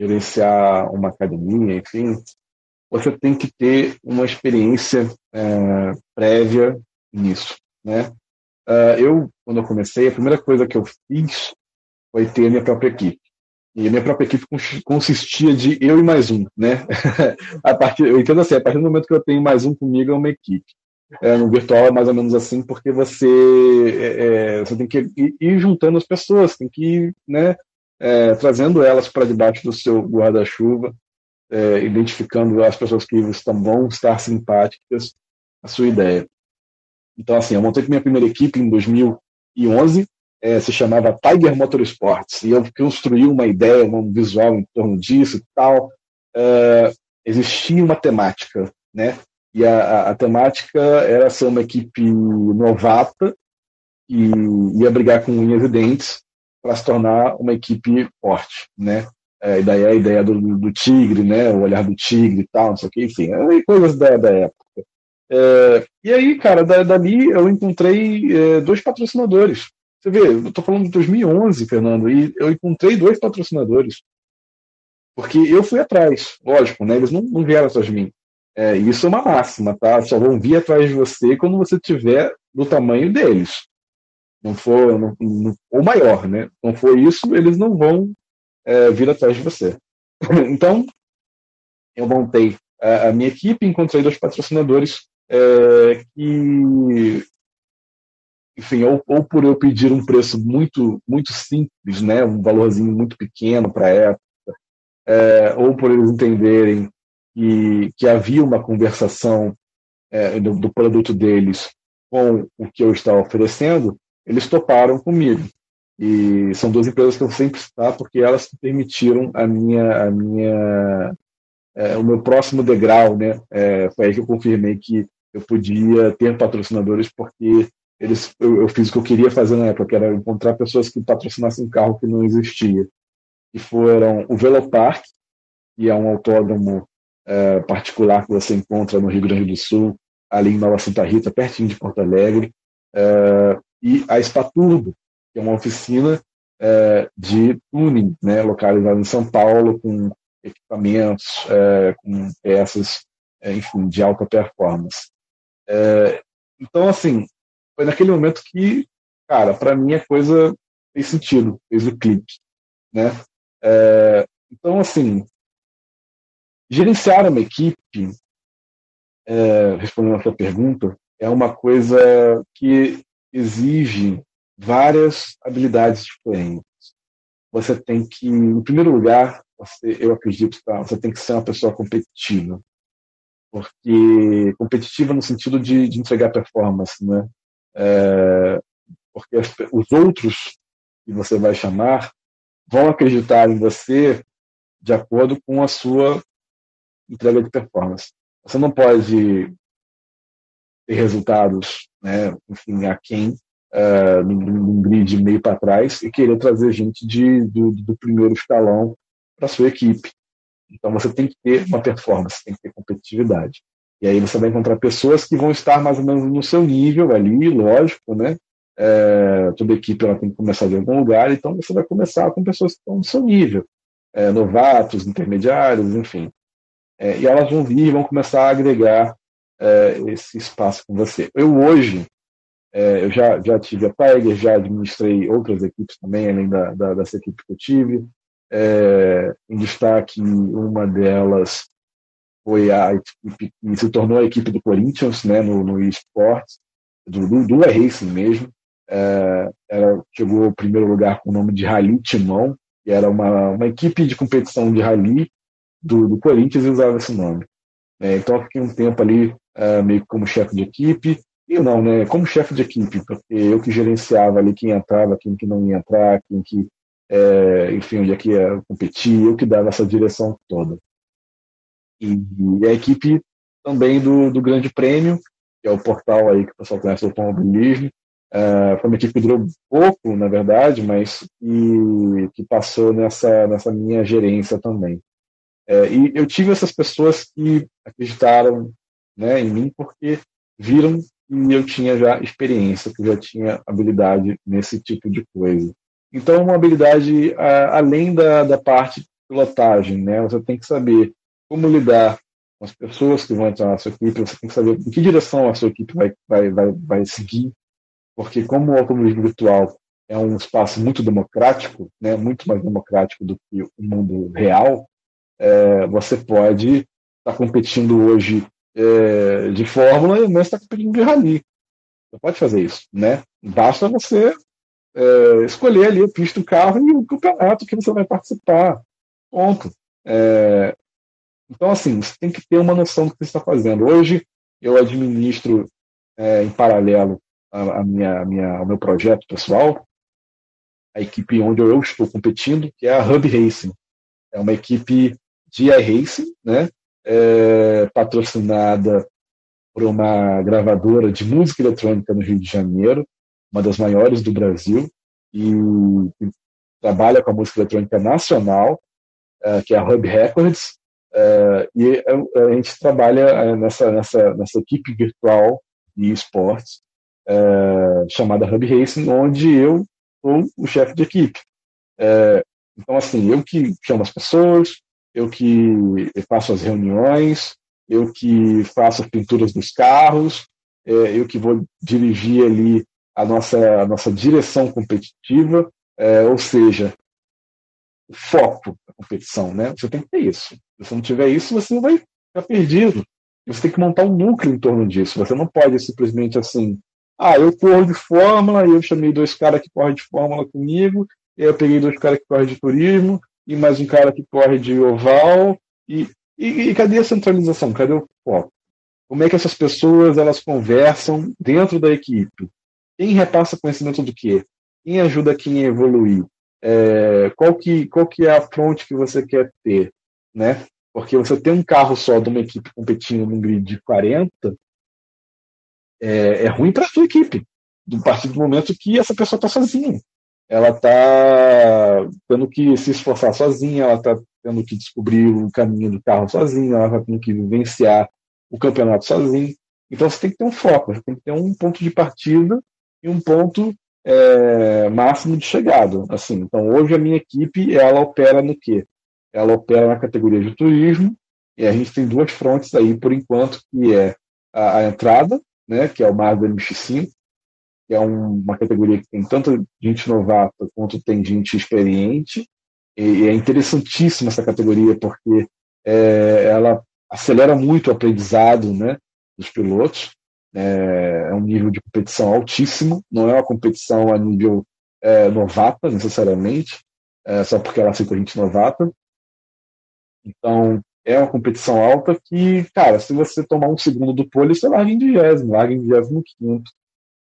gerenciar uma academia, enfim, você tem que ter uma experiência é... prévia nisso, né? Uh, eu, quando eu comecei, a primeira coisa que eu fiz foi ter a minha própria equipe. E a minha própria equipe consistia de eu e mais um, né? <laughs> a partir, eu entendo assim, a partir do momento que eu tenho mais um comigo, é uma equipe. É, no virtual é mais ou menos assim, porque você, é, é você tem que ir, juntando as pessoas, tem que ir né, é, trazendo elas para debaixo do seu guarda-chuva, é, identificando as pessoas que estão, vão estar simpáticas à sua ideia. Então, assim, eu montei minha primeira equipe em 2011, é, se chamava Tiger Motorsports, e eu construí uma ideia, um visual em torno disso e tal. É, existia uma temática, né? E a, a, a, temática era ser uma equipe novata e ia brigar com unhas e dentes para se tornar uma equipe forte, né? É, e daí a ideia do, do, tigre, né? O olhar do tigre e tal, não sei o que, enfim, é coisas da, da época. É, e aí, cara, dali eu encontrei é, dois patrocinadores. Você vê, eu estou falando de 2011, Fernando, e eu encontrei dois patrocinadores. Porque eu fui atrás, lógico, né? Eles não, não vieram atrás de mim. É, isso é uma máxima, tá? Só vão vir atrás de você quando você tiver do tamanho deles. Não for, não, não, ou maior, né? Não for isso, eles não vão é, vir atrás de você. <laughs> então, eu montei a, a minha equipe, encontrei dois patrocinadores é, que, enfim, ou, ou, por eu pedir um preço muito, muito simples, né, um valorzinho muito pequeno para época, é, ou por eles entenderem que, que havia uma conversação é, do, do, produto deles com o que eu estava oferecendo, eles toparam comigo. E são duas empresas que eu sempre estou, porque elas permitiram a minha, a minha, é, o meu próximo degrau, né? É, foi aí que eu confirmei que eu podia ter patrocinadores porque eles, eu, eu, fiz o que eu queria fazer na época, que era encontrar pessoas que patrocinassem um carro que não existia. E foram o Velopark, que é um autódromo é, particular que você encontra no Rio Grande do Sul, ali em Nova Santa Rita, pertinho de Porto Alegre, é, e a Spaturbo, que é uma oficina é, de tuning, né, localizada em São Paulo, com equipamentos, é, com peças, é, enfim, de alta performance. É, então, assim, foi naquele momento que, cara, para mim a coisa fez sentido, fez o clique, né? É, então, assim, gerenciar uma equipe, é, respondendo a sua pergunta, é uma coisa que exige várias habilidades diferentes. Você tem que, em primeiro lugar, você, eu acredito, tá, você tem que ser uma pessoa competitiva porque competitiva no sentido de, de entregar performance, né? É, porque os outros que você vai chamar vão acreditar em você de acordo com a sua entrega de performance. Você não pode ter resultados, né, enfim, a quem uh, num, num grid meio para trás e querer trazer gente de, do, do primeiro escalão para sua equipe. Então você tem que ter uma performance, tem que ter competitividade. E aí você vai encontrar pessoas que vão estar mais ou menos no seu nível ali, lógico, né? É, toda equipe ela tem que começar de algum lugar, então você vai começar com pessoas que estão no seu nível, é, novatos, intermediários, enfim. É, e elas vão vir e vão começar a agregar é, esse espaço com você. Eu hoje, é, eu já, já tive a Tiger, já administrei outras equipes também, além da, da dessa equipe que eu tive. É, em destaque, uma delas foi a equipe que se tornou a equipe do Corinthians, né, no, no esportes, do, do, do Racing mesmo. É, ela chegou ao primeiro lugar com o nome de Rally Timão, que era uma, uma equipe de competição de rally do, do Corinthians e usava esse nome. É, então fiquei um tempo ali uh, meio como chefe de equipe, e não, né, como chefe de equipe, porque eu que gerenciava ali quem entrava, quem que não ia entrar, quem que, é, enfim, onde é que ia competir, eu que dava essa direção toda. E, e a equipe também do, do Grande Prêmio, que é o portal aí que o pessoal conhece, o automobilismo, uh, foi uma equipe que durou pouco, na verdade, mas que, que passou nessa, nessa minha gerência também. É, e eu tive essas pessoas que acreditaram né, em mim porque viram que eu tinha já experiência, que eu já tinha habilidade nesse tipo de coisa. Então, uma habilidade a, além da, da parte pilotagem, né? Você tem que saber como lidar com as pessoas que vão entrar na sua equipe, você tem que saber em que direção a sua equipe vai, vai, vai, vai seguir, porque como o automobilismo virtual é um espaço muito democrático, né, muito mais democrático do que o mundo real, é, você pode estar tá competindo hoje é, de Fórmula amanhã está competindo de Rally. Você pode fazer isso, né? Basta você é, escolher ali a pista do carro e o campeonato que você vai participar. Ponto. É, então, assim, você tem que ter uma noção do que você está fazendo. Hoje, eu administro é, em paralelo a, a minha, a minha, ao meu projeto pessoal, a equipe onde eu estou competindo, que é a Hub Racing. É uma equipe de iRacing, né? É, patrocinada por uma gravadora de música eletrônica no Rio de Janeiro, uma das maiores do Brasil, e, e trabalha com a música eletrônica nacional, é, que é a Hub Records, é, e a, gente trabalha é, nessa, nessa, nessa equipe virtual de esportes é, chamada Hub Racing, onde eu sou o chefe de equipe. É, então, assim, eu que chamo as pessoas, eu que faço as reuniões, eu que faço as pinturas dos carros, é, eu que vou dirigir ali a nossa, a nossa direção competitiva, é, ou seja, o foco da competição, né? Você tem que ter isso. Se você não tiver isso, você vai ficar perdido. Você tem que montar um núcleo em torno disso. Você não pode simplesmente assim, ah, eu corro de fórmula, eu chamei dois caras que correm de fórmula comigo, eu peguei dois caras que correm de turismo, e mais um cara que corre de oval. E, e, e cadê a centralização? Cadê o foco? Como é que essas pessoas elas conversam dentro da equipe? Quem repassa conhecimento do quê? Quem ajuda quem a evoluir? É, qual, que, qual que é a fronte que você quer ter? Né? Porque você tem um carro só de uma equipe competindo num grid de 40, é, é ruim para a sua equipe, a partir do momento que essa pessoa está sozinha ela está tendo que se esforçar sozinha, ela está tendo que descobrir o caminho do carro sozinha, ela está tendo que vivenciar o campeonato sozinha. Então você tem que ter um foco, você tem que ter um ponto de partida e um ponto é, máximo de chegada. Assim, então hoje a minha equipe ela opera no quê? Ela opera na categoria de turismo e a gente tem duas frontes aí por enquanto que é a, a entrada, né, que é o Mazda MX-5, que é um, uma categoria que tem tanto gente novata quanto tem gente experiente. E, é interessantíssima essa categoria porque é, ela acelera muito o aprendizado né, dos pilotos. É, é, um nível de competição altíssimo, não é uma competição a nível é, novata necessariamente, é, só porque ela aceita gente novata. Então, é uma competição alta que, cara, se você tomar um segundo do pole, você larga em vigésimo, larga em vigésimo quinto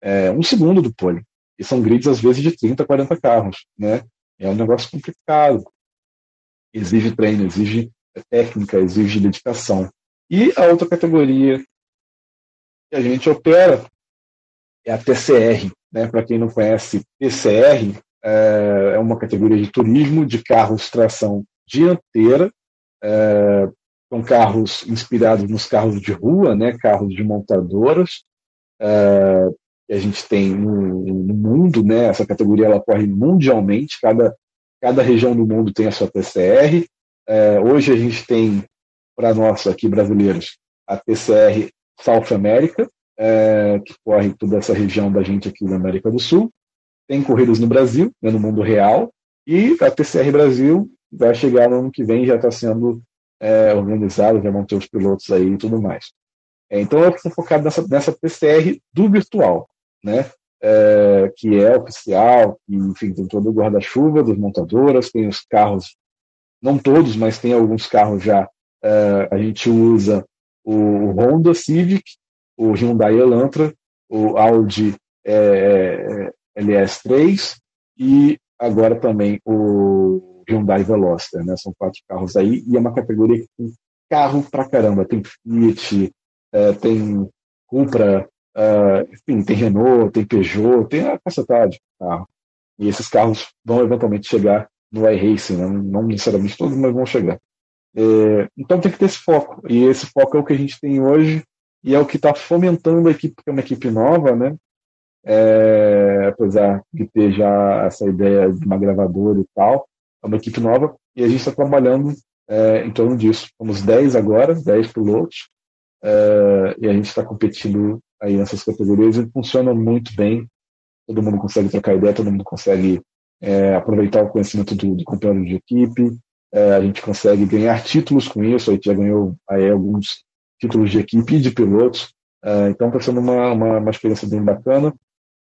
é, um segundo do pole. E são grids, às vezes, de 30, 40 carros. Né? É um negócio complicado. Exige treino, exige técnica, exige dedicação. E a outra categoria que a gente opera é a TCR. Né? Para quem não conhece, TCR é, é uma categoria de turismo de carros tração dianteira, é, são carros inspirados nos carros de rua, né, carros de montadoras, uh, que a gente tem no, no, mundo, né, essa categoria ela corre mundialmente, cada, cada região do mundo tem a sua TCR. Uh, hoje a gente tem, para nós aqui brasileiros, a TCR South America, uh, que corre toda essa região da gente aqui da América do Sul. Tem corridas no Brasil, né, no mundo real, e a TCR Brasil vai chegar no ano que vem, já está sendo é, organizado, já vão ter os pilotos aí e tudo mais. É, então eu estou focado nessa, nessa PCR do virtual, né? É, que é oficial, que, enfim, tem todo o guarda-chuva das montadoras, tem os carros, não todos, mas tem alguns carros já. É, a gente usa o, Honda Civic, o Hyundai Elantra, o Audi é, é, LS3 e agora também o Hyundai Veloster, né? São quatro carros aí e é uma categoria que tem carro pra caramba. Tem Fiat, é, tem Cupra, é, enfim, tem Renault, tem Peugeot, tem a cacetada de carro. E esses carros vão eventualmente chegar no iRacing, né? não necessariamente todos, mas vão chegar. É, então tem que ter esse foco. E esse foco é o que a gente tem hoje e é o que está fomentando a equipe, porque é uma equipe nova, né? É, apesar de ter já essa ideia de uma gravadora e tal, é uma equipe nova e a gente está trabalhando é, em torno disso. Somos 10 agora, 10 pilotos, é, e a gente está competindo aí nessas categorias e funciona muito bem. Todo mundo consegue trocar ideia, todo mundo consegue é, aproveitar o conhecimento do, do companheiro de equipe, é, a gente consegue ganhar títulos com isso, a gente já ganhou aí alguns títulos de equipe e de pilotos, é, então está sendo uma, uma, uma experiência bem bacana.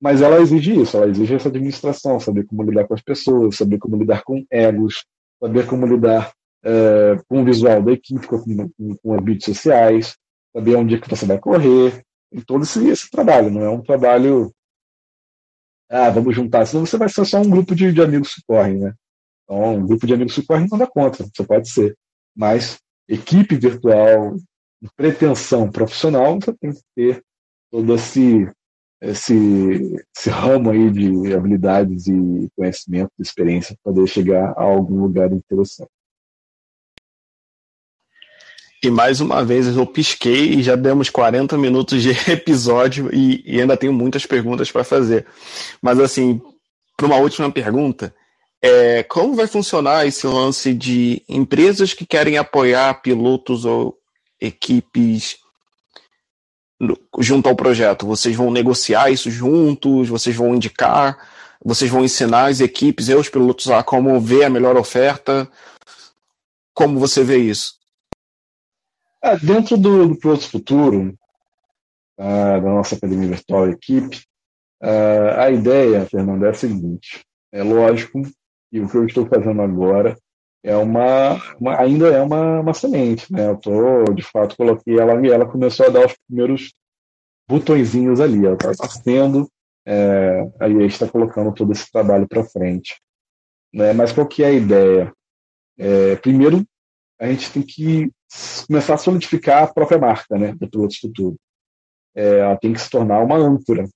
Mas ela exige isso, ela exige essa administração, saber como lidar com as pessoas, saber como lidar com egos, saber como lidar é, com o visual da equipe, com, com, com sociais, saber onde é que você vai correr, e todo esse, esse trabalho, não é um trabalho ah, vamos juntar, senão você vai ser só um grupo de, de amigos que correm, né? Então, um grupo de amigos que correm não dá conta, você pode ser. Mas equipe virtual, pretensão profissional, você tem que ter todo esse esse, esse ramo aí de habilidades e conhecimento, experiência, para poder chegar a algum lugar interessante. E mais uma vez eu pisquei e já demos 40 minutos de <laughs> episódio e, e ainda tenho muitas perguntas para fazer. Mas assim, para uma última pergunta, é, como vai funcionar esse lance de empresas que querem apoiar pilotos ou equipes junto ao projeto? Vocês vão negociar isso juntos? Vocês vão indicar? Vocês vão ensinar as equipes e os pilotos a como ver a melhor oferta? Como você vê isso? É, dentro do, do Pilotos Futuro, uh, da nossa Academia Virtual Equipe, uh, a ideia, Fernando, é a seguinte: é lógico que o que eu estou fazendo agora é uma, uma, ainda é uma, uma semente, né? Eu tô, de fato, coloquei ela e ela começou a dar os primeiros botõezinhos ali, ela está nascendo, é, aí a está colocando todo esse trabalho para frente. Né? Mas qual que é a ideia? É, primeiro, a gente tem que começar a solidificar a própria marca, né, do Pilotos Futuro. É, ela tem que se tornar uma âncora.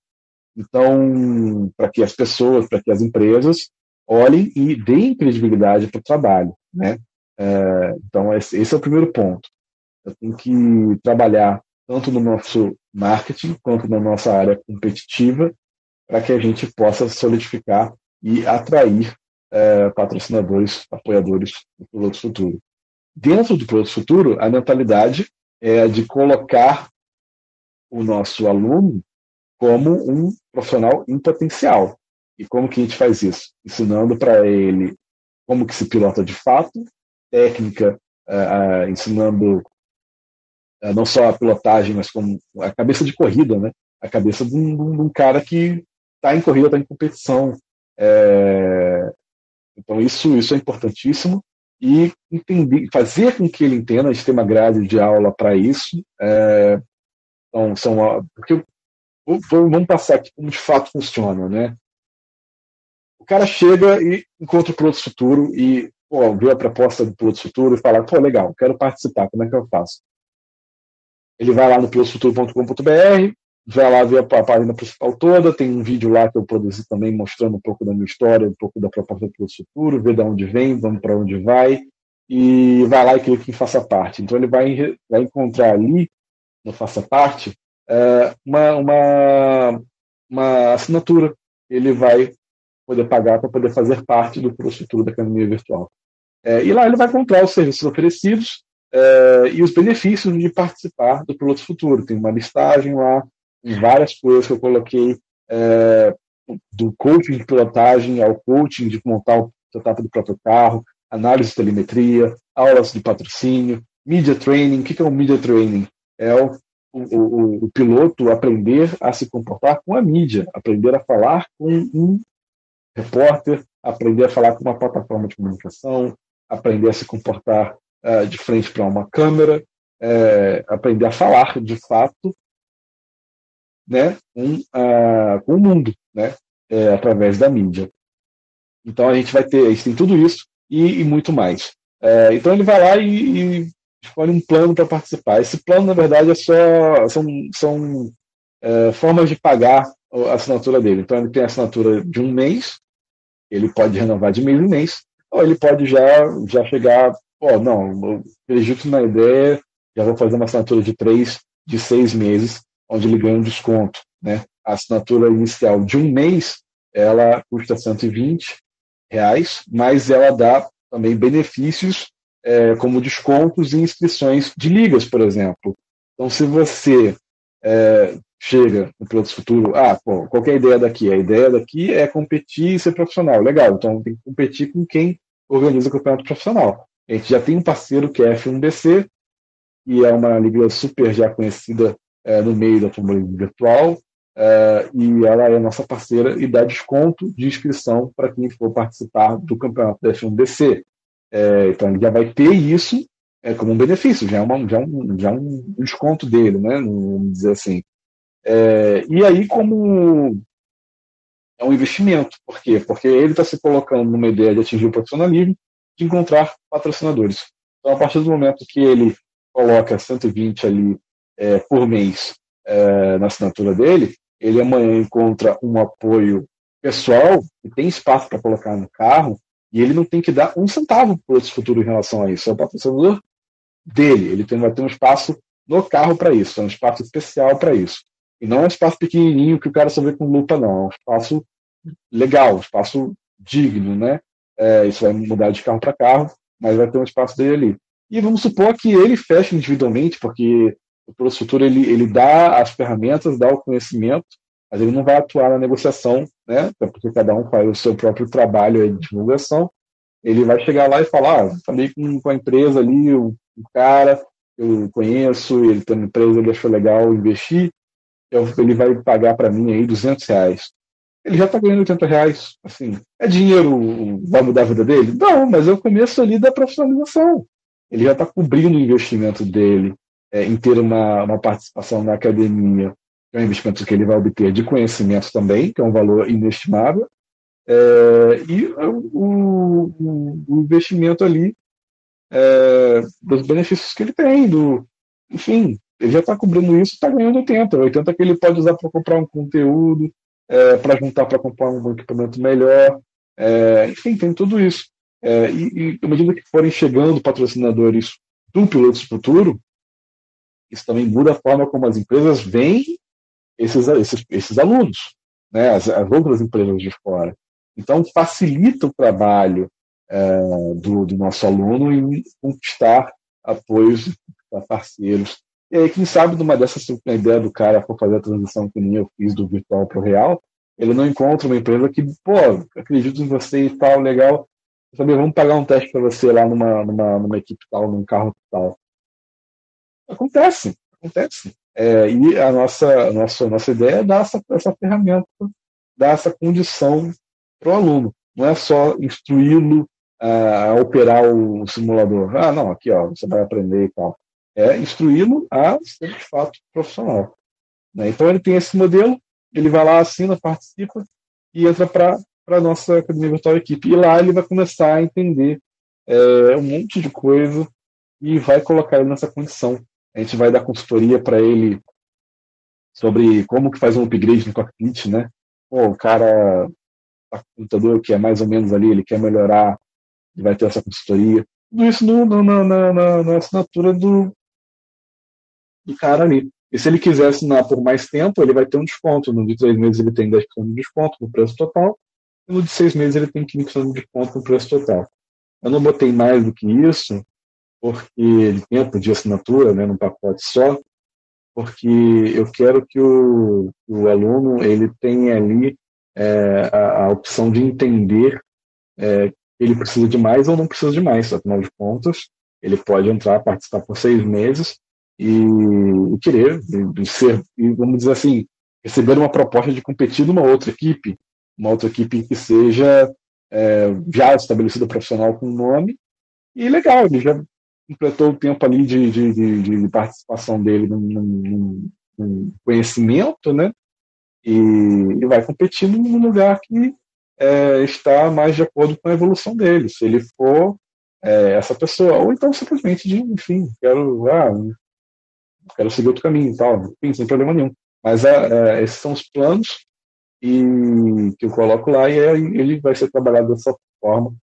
Então, para que as pessoas, para que as empresas olhem e deem credibilidade para o trabalho. Né? É, então, esse, esse, é o primeiro ponto. Eu tenho que trabalhar tanto no nosso marketing quanto na nossa área competitiva para que a gente possa solidificar e atrair é, patrocinadores, apoiadores do Piloto Futuro. Dentro do Piloto Futuro, a mentalidade é de colocar o nosso aluno como um profissional em potencial. E como que a gente faz isso? Ensinando para ele como que se pilota de fato, técnica, uh, uh, ensinando uh, não só a pilotagem, mas como a cabeça de corrida, né? A cabeça de um, de um cara que está em corrida, está em competição. É... Então isso, isso é importantíssimo e entender, fazer com que ele entenda, a gente tem uma grade de aula para isso. É... Então, são, porque vamos passar aqui como de fato funciona, né? O cara chega e encontra o Piloto Futuro e pô, a proposta do Piloto Futuro e fala, pô, legal, quero participar, como é que eu faço? Ele vai lá no pilotofuturo.com.br, vai lá ver a página principal toda, tem um vídeo lá que eu produzi também mostrando um pouco da minha história, um pouco da proposta do Piloto Futuro, ver de onde vem, vamos para onde vai, e vai lá e clica em Faça Parte. Então ele vai, vai encontrar ali, no Faça Parte, é, uma, uma, uma assinatura. Ele vai poder pagar para poder fazer parte do futuro da academia virtual. É, e lá ele vai encontrar os serviços oferecidos é, e os benefícios de participar do Piloto Futuro. Tem uma listagem lá, várias coisas que eu coloquei, é, do coaching de pilotagem ao coaching de montar o setup do próprio carro, análise de telemetria, aulas de patrocínio, media training. O que é o media training? É o, o, o, o piloto aprender a se comportar com a mídia, aprender a falar com um repórter, aprender a falar com uma plataforma de comunicação, aprender a se comportar uh, de frente para uma câmera, uh, aprender a falar de fato né, com, uh, com o mundo, né, é, através da mídia. Então a gente vai ter, a gente tem tudo isso e, e muito mais. É, então ele vai lá e, e escolhe um plano para participar. Esse plano, na verdade, é só são, são é, formas de pagar a assinatura dele. Então ele tem a assinatura de um mês, ele pode renovar de mês em mês, ou ele pode já, já chegar, ó, não, eu acredito na ideia, já vou fazer uma assinatura de três, de seis meses, onde ele ganha um desconto. Né? A assinatura inicial de um mês, ela custa 120 reais, mas ela dá também benefícios é, como descontos e inscrições de ligas, por exemplo. Então, se você é, chega no Pilotos Futuro, ah, pô, qual é a ideia daqui? A ideia daqui é competir e ser profissional. Legal, então tem que competir com quem organiza o campeonato profissional. A gente já tem um parceiro que é a F1BC, e é uma liga super já conhecida é, no meio da automobilismo virtual, é, e ela é nossa parceira e dá desconto de inscrição para quem for participar do campeonato da F1BC. É, então ele já vai ter isso é, como um benefício, já é, uma, já, um, já um desconto dele, né? Vamos dizer assim. É, e aí, como é um investimento, por quê? Porque ele está se colocando numa ideia de atingir o profissionalismo, de encontrar patrocinadores. Então, a partir do momento que ele coloca 120 ali é, por mês é, na assinatura dele, ele amanhã encontra um apoio pessoal e tem espaço para colocar no carro e ele não tem que dar um centavo para o futuro em relação a isso. É o patrocinador dele. Ele tem, vai ter um espaço no carro para isso, é um espaço especial para isso. E não é um espaço pequenininho que o cara só vê com lupa, não. É um espaço legal, um espaço digno, né? É, isso vai mudar de carro para carro, mas vai ter um espaço dele ali. E vamos supor que ele feche individualmente, porque o Futuro ele, ele dá as ferramentas, dá o conhecimento, mas ele não vai atuar na negociação, né? Porque cada um faz o seu próprio trabalho de divulgação. Ele vai chegar lá e falar: ah, falei com, com a empresa ali, o, cara, eu conheço, ele tem uma empresa, ele achou legal investir, eu, ele vai pagar para mim aí 200 reais. Ele já está ganhando 80 reais. Assim, é dinheiro, vai mudar a vida dele? Não, mas é o começo ali da profissionalização. Ele já está cobrindo o investimento dele é, em ter uma, uma participação na academia, que é um investimento que ele vai obter de conhecimento também, que é um valor inestimável, é, e o, o, o, investimento ali é, dos benefícios que ele tem, do, enfim, ele já está cobrindo isso está ganhando 80. 80 que ele pode usar para comprar um conteúdo, é, para juntar para comprar um equipamento melhor. É, enfim, tem tudo isso. É, e, e à medida que forem chegando patrocinadores do Pilotos Futuro, isso também muda a forma como as empresas veem esses, esses, esses alunos, né, as, as outras empresas de fora. Então, facilita o trabalho é, do, do, nosso aluno em conquistar apoios para parceiros aí, quem sabe, numa dessas, ideia do cara for fazer a transição que nem eu fiz do virtual para o real, ele não encontra uma empresa que, pô, acredito em você e tal, legal, sabe, vamos pagar um teste para você lá numa, numa, numa equipe tal, num carro tal. Acontece, acontece. É, e a nossa, nossa, nossa ideia é dar essa, essa ferramenta, dar essa condição para o aluno. Não é só instruí-lo a operar o simulador. Ah, não, aqui ó, você vai aprender e tal é instruí-lo a ser de fato profissional. Né? Então ele tem esse modelo, ele vai lá, assina, participa e entra para a nossa Academia Virtual Equipe. E lá ele vai começar a entender é, um monte de coisa e vai colocar ele nessa condição. A gente vai dar consultoria para ele sobre como que faz um upgrade no cockpit, né? Pô, o cara tá com computador que é mais ou menos ali, ele quer melhorar, ele vai ter essa consultoria tudo isso no, no, na, na, na, assinatura do, do cara ali. E se ele quiser assinar por mais tempo, ele vai ter um desconto. No de três meses ele tem 10% de desconto no preço total, e no de seis meses ele tem 15% de desconto no preço total. Eu não botei mais do que isso, porque de tempo de assinatura, né, num pacote só, porque eu quero que o, o aluno ele tenha ali é, a, a, opção de entender é, ele precisa de mais ou não precisa de mais, afinal de contas, ele pode entrar, participar por seis meses e, e querer e, e ser, e vamos dizer assim, receber uma proposta de competir numa outra equipe, uma outra equipe que seja é, já estabelecida profissional com nome, e legal, ele já completou o tempo ali de, de, de, de participação dele num, num, conhecimento, né? E, e vai competir num lugar que é, está mais de acordo com a evolução dele. Se ele for é, essa pessoa, ou então simplesmente de, enfim, quero, ah, quero seguir outro caminho e tal, enfim, sem problema nenhum. Mas é, é esses são os planos e que eu coloco lá e ele vai ser trabalhado dessa forma,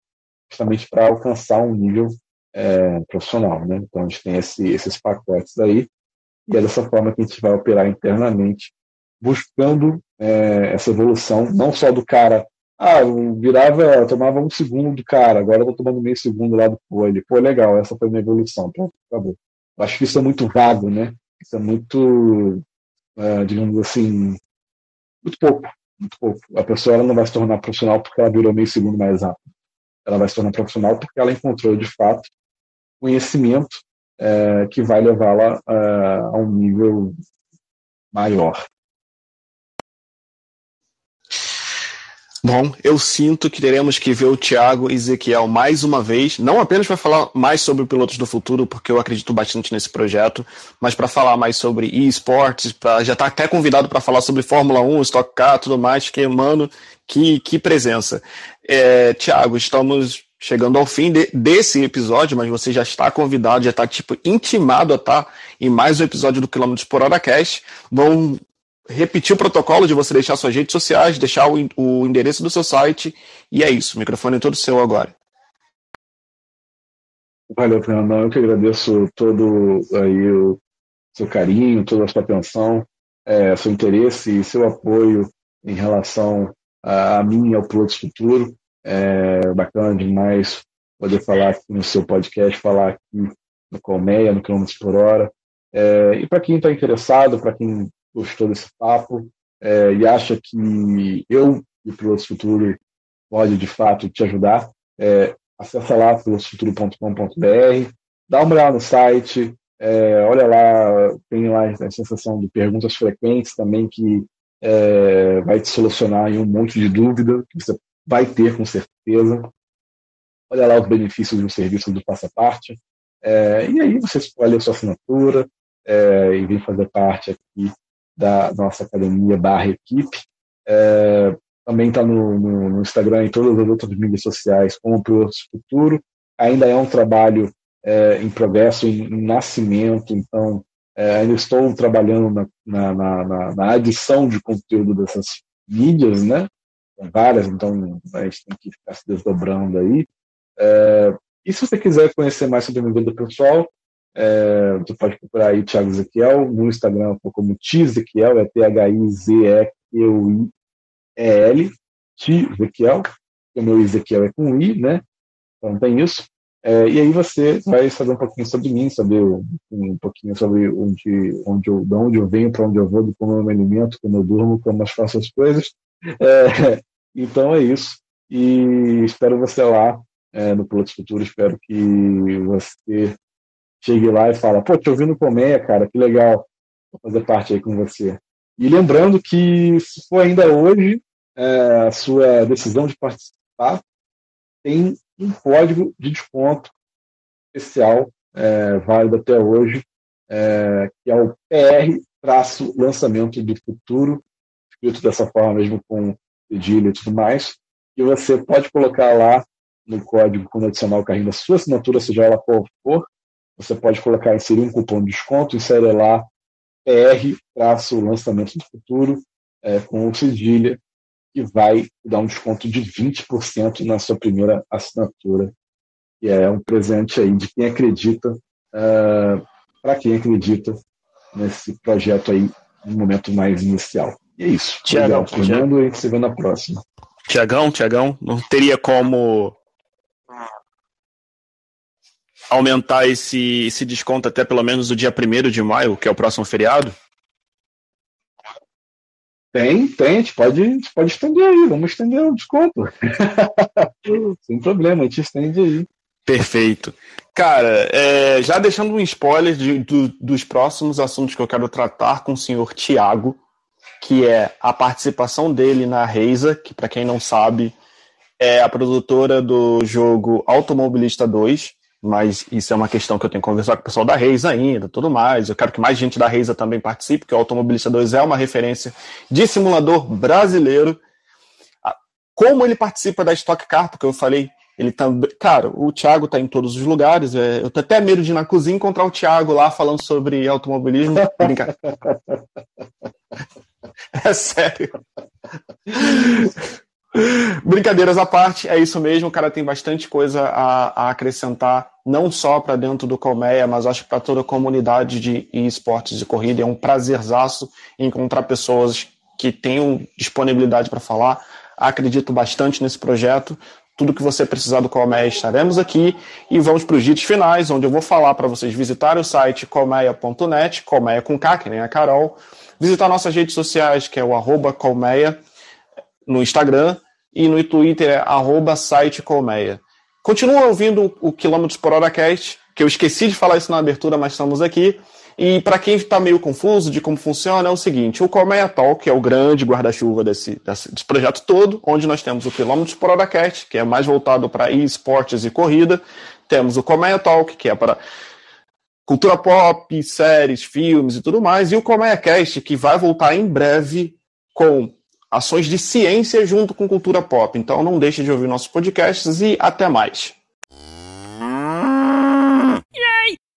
justamente para alcançar um nível é, profissional, né? Então a gente tem esse, esses pacotes aí e é dessa forma que a gente vai operar internamente, buscando é, essa evolução, não só do cara ah, eu virava, tomava um segundo do cara, agora eu tô tomando meio segundo lá do pô. Ele, pô, legal, essa foi minha evolução. Pronto, acabou. Eu acho que isso é muito vago, né? Isso é muito, é, digamos assim, muito pouco. Muito pouco. A pessoa ela não vai se tornar profissional porque ela virou meio segundo mais rápido. Ela vai se tornar profissional porque ela encontrou, de fato, conhecimento é, que vai levá-la é, a um nível maior. Bom, eu sinto que teremos que ver o Thiago Ezequiel mais uma vez, não apenas para falar mais sobre pilotos do futuro, porque eu acredito bastante nesse projeto, mas para falar mais sobre esportes, já está até convidado para falar sobre Fórmula 1, Stock Car, tudo mais, que, mano, que, que presença. É, Thiago, estamos chegando ao fim de, desse episódio, mas você já está convidado, já está tipo intimado a estar tá em mais um episódio do Quilômetros por Hora Cast. Vão repetir o protocolo de você deixar suas redes sociais, deixar o, o endereço do seu site, e é isso. O microfone é todo seu agora. Valeu, Fernando. Eu que agradeço todo aí o seu carinho, toda a sua atenção, é, seu interesse e seu apoio em relação a, a mim e ao Pilotos Futuro. É bacana demais poder falar aqui no seu podcast, falar aqui no Colmeia, no Quilômetros por Hora. É, e para quem está interessado, para quem gostou desse papo é, e acha que eu e o Pilotos Futuro pode de fato te ajudar, é, acessa lá pilotosfuturo.com.br, dá uma olhada no site, é, olha lá, tem lá a sensação de perguntas frequentes também que é, vai te solucionar um monte de dúvida que você vai ter com certeza. Olha lá os benefícios do serviço do Passaparte. É, e aí você escolhe a sua assinatura é, e vem fazer parte aqui da nossa academia barra equipe. É, também está no, no, no, Instagram e todas as outras mídias sociais como Pilotos Futuro. Ainda é um trabalho é, em progresso, em, em nascimento, então é, ainda estou trabalhando na, na, na, na, adição de conteúdo dessas mídias, né? várias, então a gente tem que ficar se desdobrando aí. É, e se você quiser conhecer mais sobre a minha vida pessoal, é, você pode procurar aí Thiago Ezequiel no Instagram como Tizequiel, é T-H-I-Z-E-Q-I-E-L, Tizequiel, o meu Ezequiel é com I, né? Então tem isso. É, e aí você vai saber um pouquinho sobre mim, saber um, pouquinho sobre onde, onde eu, de onde eu venho, para onde eu vou, como eu me alimento, como eu durmo, como eu faço as coisas. É, <laughs> então é isso. E espero você lá é, no Pilotos Futuro. Espero que você chegue lá e fala, pô, te ouvindo Colmeia, cara, que legal, fazer parte aí com você. E lembrando que, se for ainda hoje, é, a sua decisão de participar tem um código de desconto especial, é, válido até hoje, é, que é o PR-lançamento do futuro, escrito dessa forma mesmo com cedilha e tudo mais, e você pode colocar lá no código quando adicionar o carrinho da sua assinatura, seja ela qual for, você pode colocar, inserir um cupom de desconto, insere lá PR-lançamento do futuro, é, com o cedilha, que vai dar um desconto de 20% na sua primeira assinatura. E é um presente aí de quem acredita, uh, para quem acredita nesse projeto aí, no momento mais inicial. E é isso. Tiagão, Fernando, e a gente se vê na próxima. Tiagão, Tiagão, não teria como aumentar esse, esse desconto até pelo menos o dia 1 de maio, que é o próximo feriado? Tem, tem, a gente pode, a gente pode estender aí, vamos estender o desconto. <laughs> Sem problema, a gente estende aí. Perfeito. Cara, é, já deixando um spoiler de, do, dos próximos assuntos que eu quero tratar com o senhor Tiago, que é a participação dele na Reisa, que para quem não sabe é a produtora do jogo Automobilista 2, mas isso é uma questão que eu tenho que conversar com o pessoal da Reisa ainda, tudo mais. Eu quero que mais gente da Reisa também participe, porque o Automobilista 2 é uma referência de simulador brasileiro. Como ele participa da Stock Car, porque eu falei, ele também. Cara, o Thiago tá em todos os lugares. É, eu tô até medo de ir na cozinha encontrar o Thiago lá falando sobre automobilismo. <laughs> Brincar. É sério. <laughs> <laughs> Brincadeiras à parte, é isso mesmo. O cara tem bastante coisa a, a acrescentar, não só para dentro do Colmeia, mas acho que para toda a comunidade de esportes de corrida. É um prazerzaço encontrar pessoas que tenham disponibilidade para falar. Acredito bastante nesse projeto. Tudo que você precisar do Colmeia estaremos aqui. E vamos para os ditos finais, onde eu vou falar para vocês visitarem o site colmeia.net, colmeia com K, que nem a Carol visitar nossas redes sociais, que é o arroba colmeia no Instagram e no Twitter é arroba site colmeia. Continua ouvindo o Quilômetros por Hora Cast, que eu esqueci de falar isso na abertura, mas estamos aqui. E para quem está meio confuso de como funciona, é o seguinte: o Colmeia Talk é o grande guarda-chuva desse, desse, projeto todo, onde nós temos o Quilômetros por Hora Cast, que é mais voltado para esportes e corrida. Temos o Colmeia Talk, que é para cultura pop, séries, filmes e tudo mais, e o ColmeiaCast, que vai voltar em breve com ações de ciência junto com cultura pop. Então não deixe de ouvir nossos podcasts e até mais.